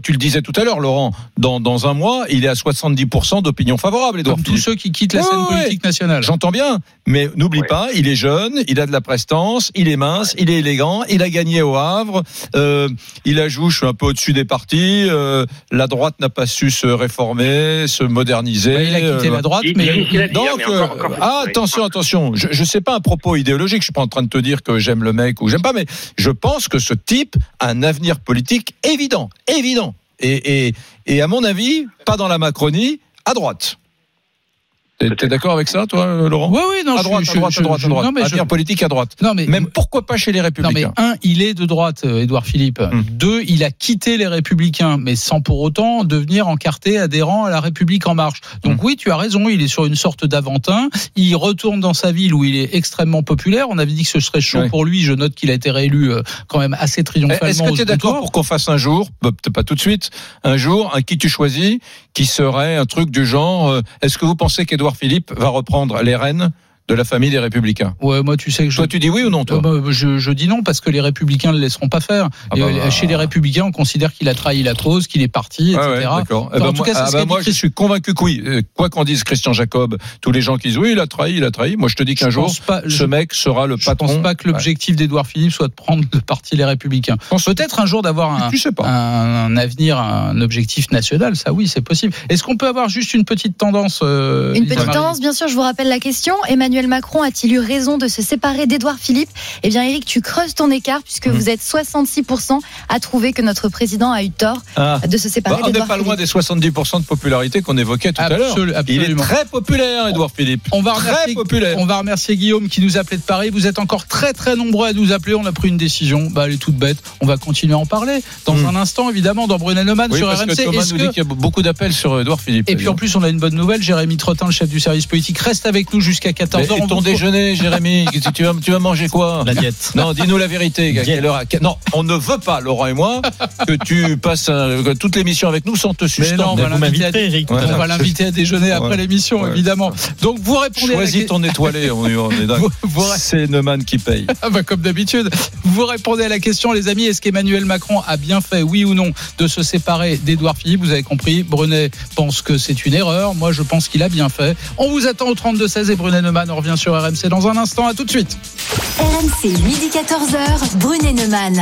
Speaker 4: Tu le disais tout à l'heure, Laurent. Dans, dans un mois, il est à 70% d'opinion favorable, Édouard
Speaker 3: Comme tous ceux qui quittent la
Speaker 4: Ouais,
Speaker 3: scène
Speaker 4: ouais,
Speaker 3: politique nationale.
Speaker 4: J'entends bien, mais n'oublie pas, il est jeune, il a de la prestance, il est mince, il est élégant, il a gagné au Havre, euh, il a joué, je suis un peu au-dessus des partis, euh, la droite n'a pas su se réformer, se moderniser.
Speaker 3: Bah, il a quitté
Speaker 4: euh,
Speaker 3: la droite, mais
Speaker 4: donc, euh, ah, attention, attention. Je, je sais pas un propos idéologique. Je suis pas en train de te dire que j'aime le mec ou j'aime pas, mais je pense que ce type a un avenir politique évident, évident. Et, et, et à mon avis, pas dans la Macronie, à droite. T'es d'accord avec ça, toi, euh, Laurent
Speaker 3: Oui, oui, non,
Speaker 4: à
Speaker 3: je-
Speaker 4: droite,
Speaker 3: je-
Speaker 4: à droite,
Speaker 3: je-
Speaker 4: à droite,
Speaker 3: je-
Speaker 4: à droite.
Speaker 3: non, mais je-
Speaker 4: Avenir politique à droite.
Speaker 3: Non, mais
Speaker 4: Même pourquoi pas chez les
Speaker 3: Non mais
Speaker 4: Républicains
Speaker 3: un, il est de droite, euh, Édouard Philippe.
Speaker 4: Hmm.
Speaker 3: Deux, il a quitté les Républicains, mais sans pour autant devenir encarté adhérent à la République en marche. Donc
Speaker 4: Hmm.
Speaker 3: oui, tu as raison, il est sur une sorte d'aventin. Il retourne dans sa ville où il est extrêmement populaire. On avait dit que ce serait chaud pour lui. Je note qu'il a été réélu euh, quand même assez triomphalement.
Speaker 4: Est-ce que tu es d'accord pour qu'on fasse un jour, bah, peut-être pas tout de suite, un jour, un qui tu choisis, qui serait un truc du genre, est-ce que vous pensez qu'Édouard Philippe va reprendre les rênes de la famille des Républicains
Speaker 3: Ouais, moi, tu sais que je.
Speaker 4: Toi, tu dis oui ou non, toi
Speaker 3: Euh, bah, je, je dis non parce que les Républicains ne le laisseront pas faire.
Speaker 4: Ah bah, bah.
Speaker 3: Chez les Républicains, on considère qu'il a trahi la cause, qu'il est parti,
Speaker 4: Ah
Speaker 3: etc.
Speaker 4: ouais, d'accord. Eh
Speaker 3: Enfin,
Speaker 4: ben,
Speaker 3: en tout
Speaker 4: moi,
Speaker 3: cas, c'est
Speaker 4: ah
Speaker 3: ce
Speaker 4: ben, moi, je suis convaincu que oui. Euh, Quoi qu'en dise Christian Jacob, tous les gens qui disent oui, il a trahi, il a trahi. Moi, je te dis qu'un
Speaker 3: Je
Speaker 4: jour,
Speaker 3: pas-
Speaker 4: ce
Speaker 3: je-
Speaker 4: mec sera le
Speaker 3: Je
Speaker 4: patron.
Speaker 3: pense pas que l'objectif d'Édouard Philippe soit de prendre le parti Les Républicains. Peut-être un jour d'avoir un,
Speaker 4: Tu sais pas.
Speaker 3: un, un avenir, un objectif national. Ça, oui, c'est possible. Est-ce qu'on peut avoir juste une petite tendance euh,
Speaker 5: Une petite tendance, bien sûr, je vous rappelle la question. Emmanuel Macron a-t-il eu raison de se séparer d'Édouard Philippe? Eh bien, Eric, tu creuses ton écart puisque
Speaker 4: Mmh.
Speaker 5: vous êtes 66% à trouver que notre président a eu tort
Speaker 4: Ah.
Speaker 5: de se séparer
Speaker 4: Bah, on n'est pas loin
Speaker 5: Philippe.
Speaker 4: des 70% de popularité qu'on évoquait tout à l'heure. Il est très populaire, Édouard Philippe.
Speaker 3: On va,
Speaker 4: très
Speaker 3: remercier,
Speaker 4: populaire.
Speaker 3: on va remercier Guillaume qui nous appelait de Paris. Vous êtes encore très très nombreux à nous appeler. On a pris une décision. Bah, elle est toute bête. On va continuer à en parler dans
Speaker 4: Hmm.
Speaker 3: un instant, évidemment, dans Brunet Neumann
Speaker 4: Oui,
Speaker 3: sur
Speaker 4: parce
Speaker 3: RMC.
Speaker 4: que Thomas nous
Speaker 3: que-
Speaker 4: dit qu'il y a beaucoup d'appels sur Édouard Philippe.
Speaker 3: Et puis en plus, on a une bonne nouvelle. Jérémy Trottin, le chef du service politique, reste avec nous jusqu'à 14h. On
Speaker 4: ton déjeuner, Jérémy, tu vas, tu vas manger quoi
Speaker 6: La diète.
Speaker 4: Non, dis-nous la vérité. à quelle heure- à quelle- Non, on ne veut pas, Laurent et moi, que tu passes euh, que toute l'émission avec nous sans te
Speaker 3: Mais
Speaker 4: suspendre.
Speaker 3: non, on va l'inviter à,
Speaker 4: Ouais.
Speaker 3: à déjeuner après
Speaker 4: Ouais.
Speaker 3: l'émission,
Speaker 4: Ouais.
Speaker 3: évidemment. Donc vous répondez à la
Speaker 4: Choisis ton étoilé, on, est- on est dingue.
Speaker 3: Vous- vous-
Speaker 4: C'est Neumann qui paye.
Speaker 3: Ah bah, comme d'habitude. Vous répondez à la question, les amis. Est-ce qu'Emmanuel Macron a bien fait, oui ou non, de se séparer d'Édouard Philippe? Vous avez compris. Brunet pense que c'est une erreur. Moi, je pense qu'il a bien fait. On vous attend au 32-16 et Brunet Neumann. On revient sur RMC dans un instant. À tout de suite.
Speaker 2: RMC, midi 14h, Brunet Neumann.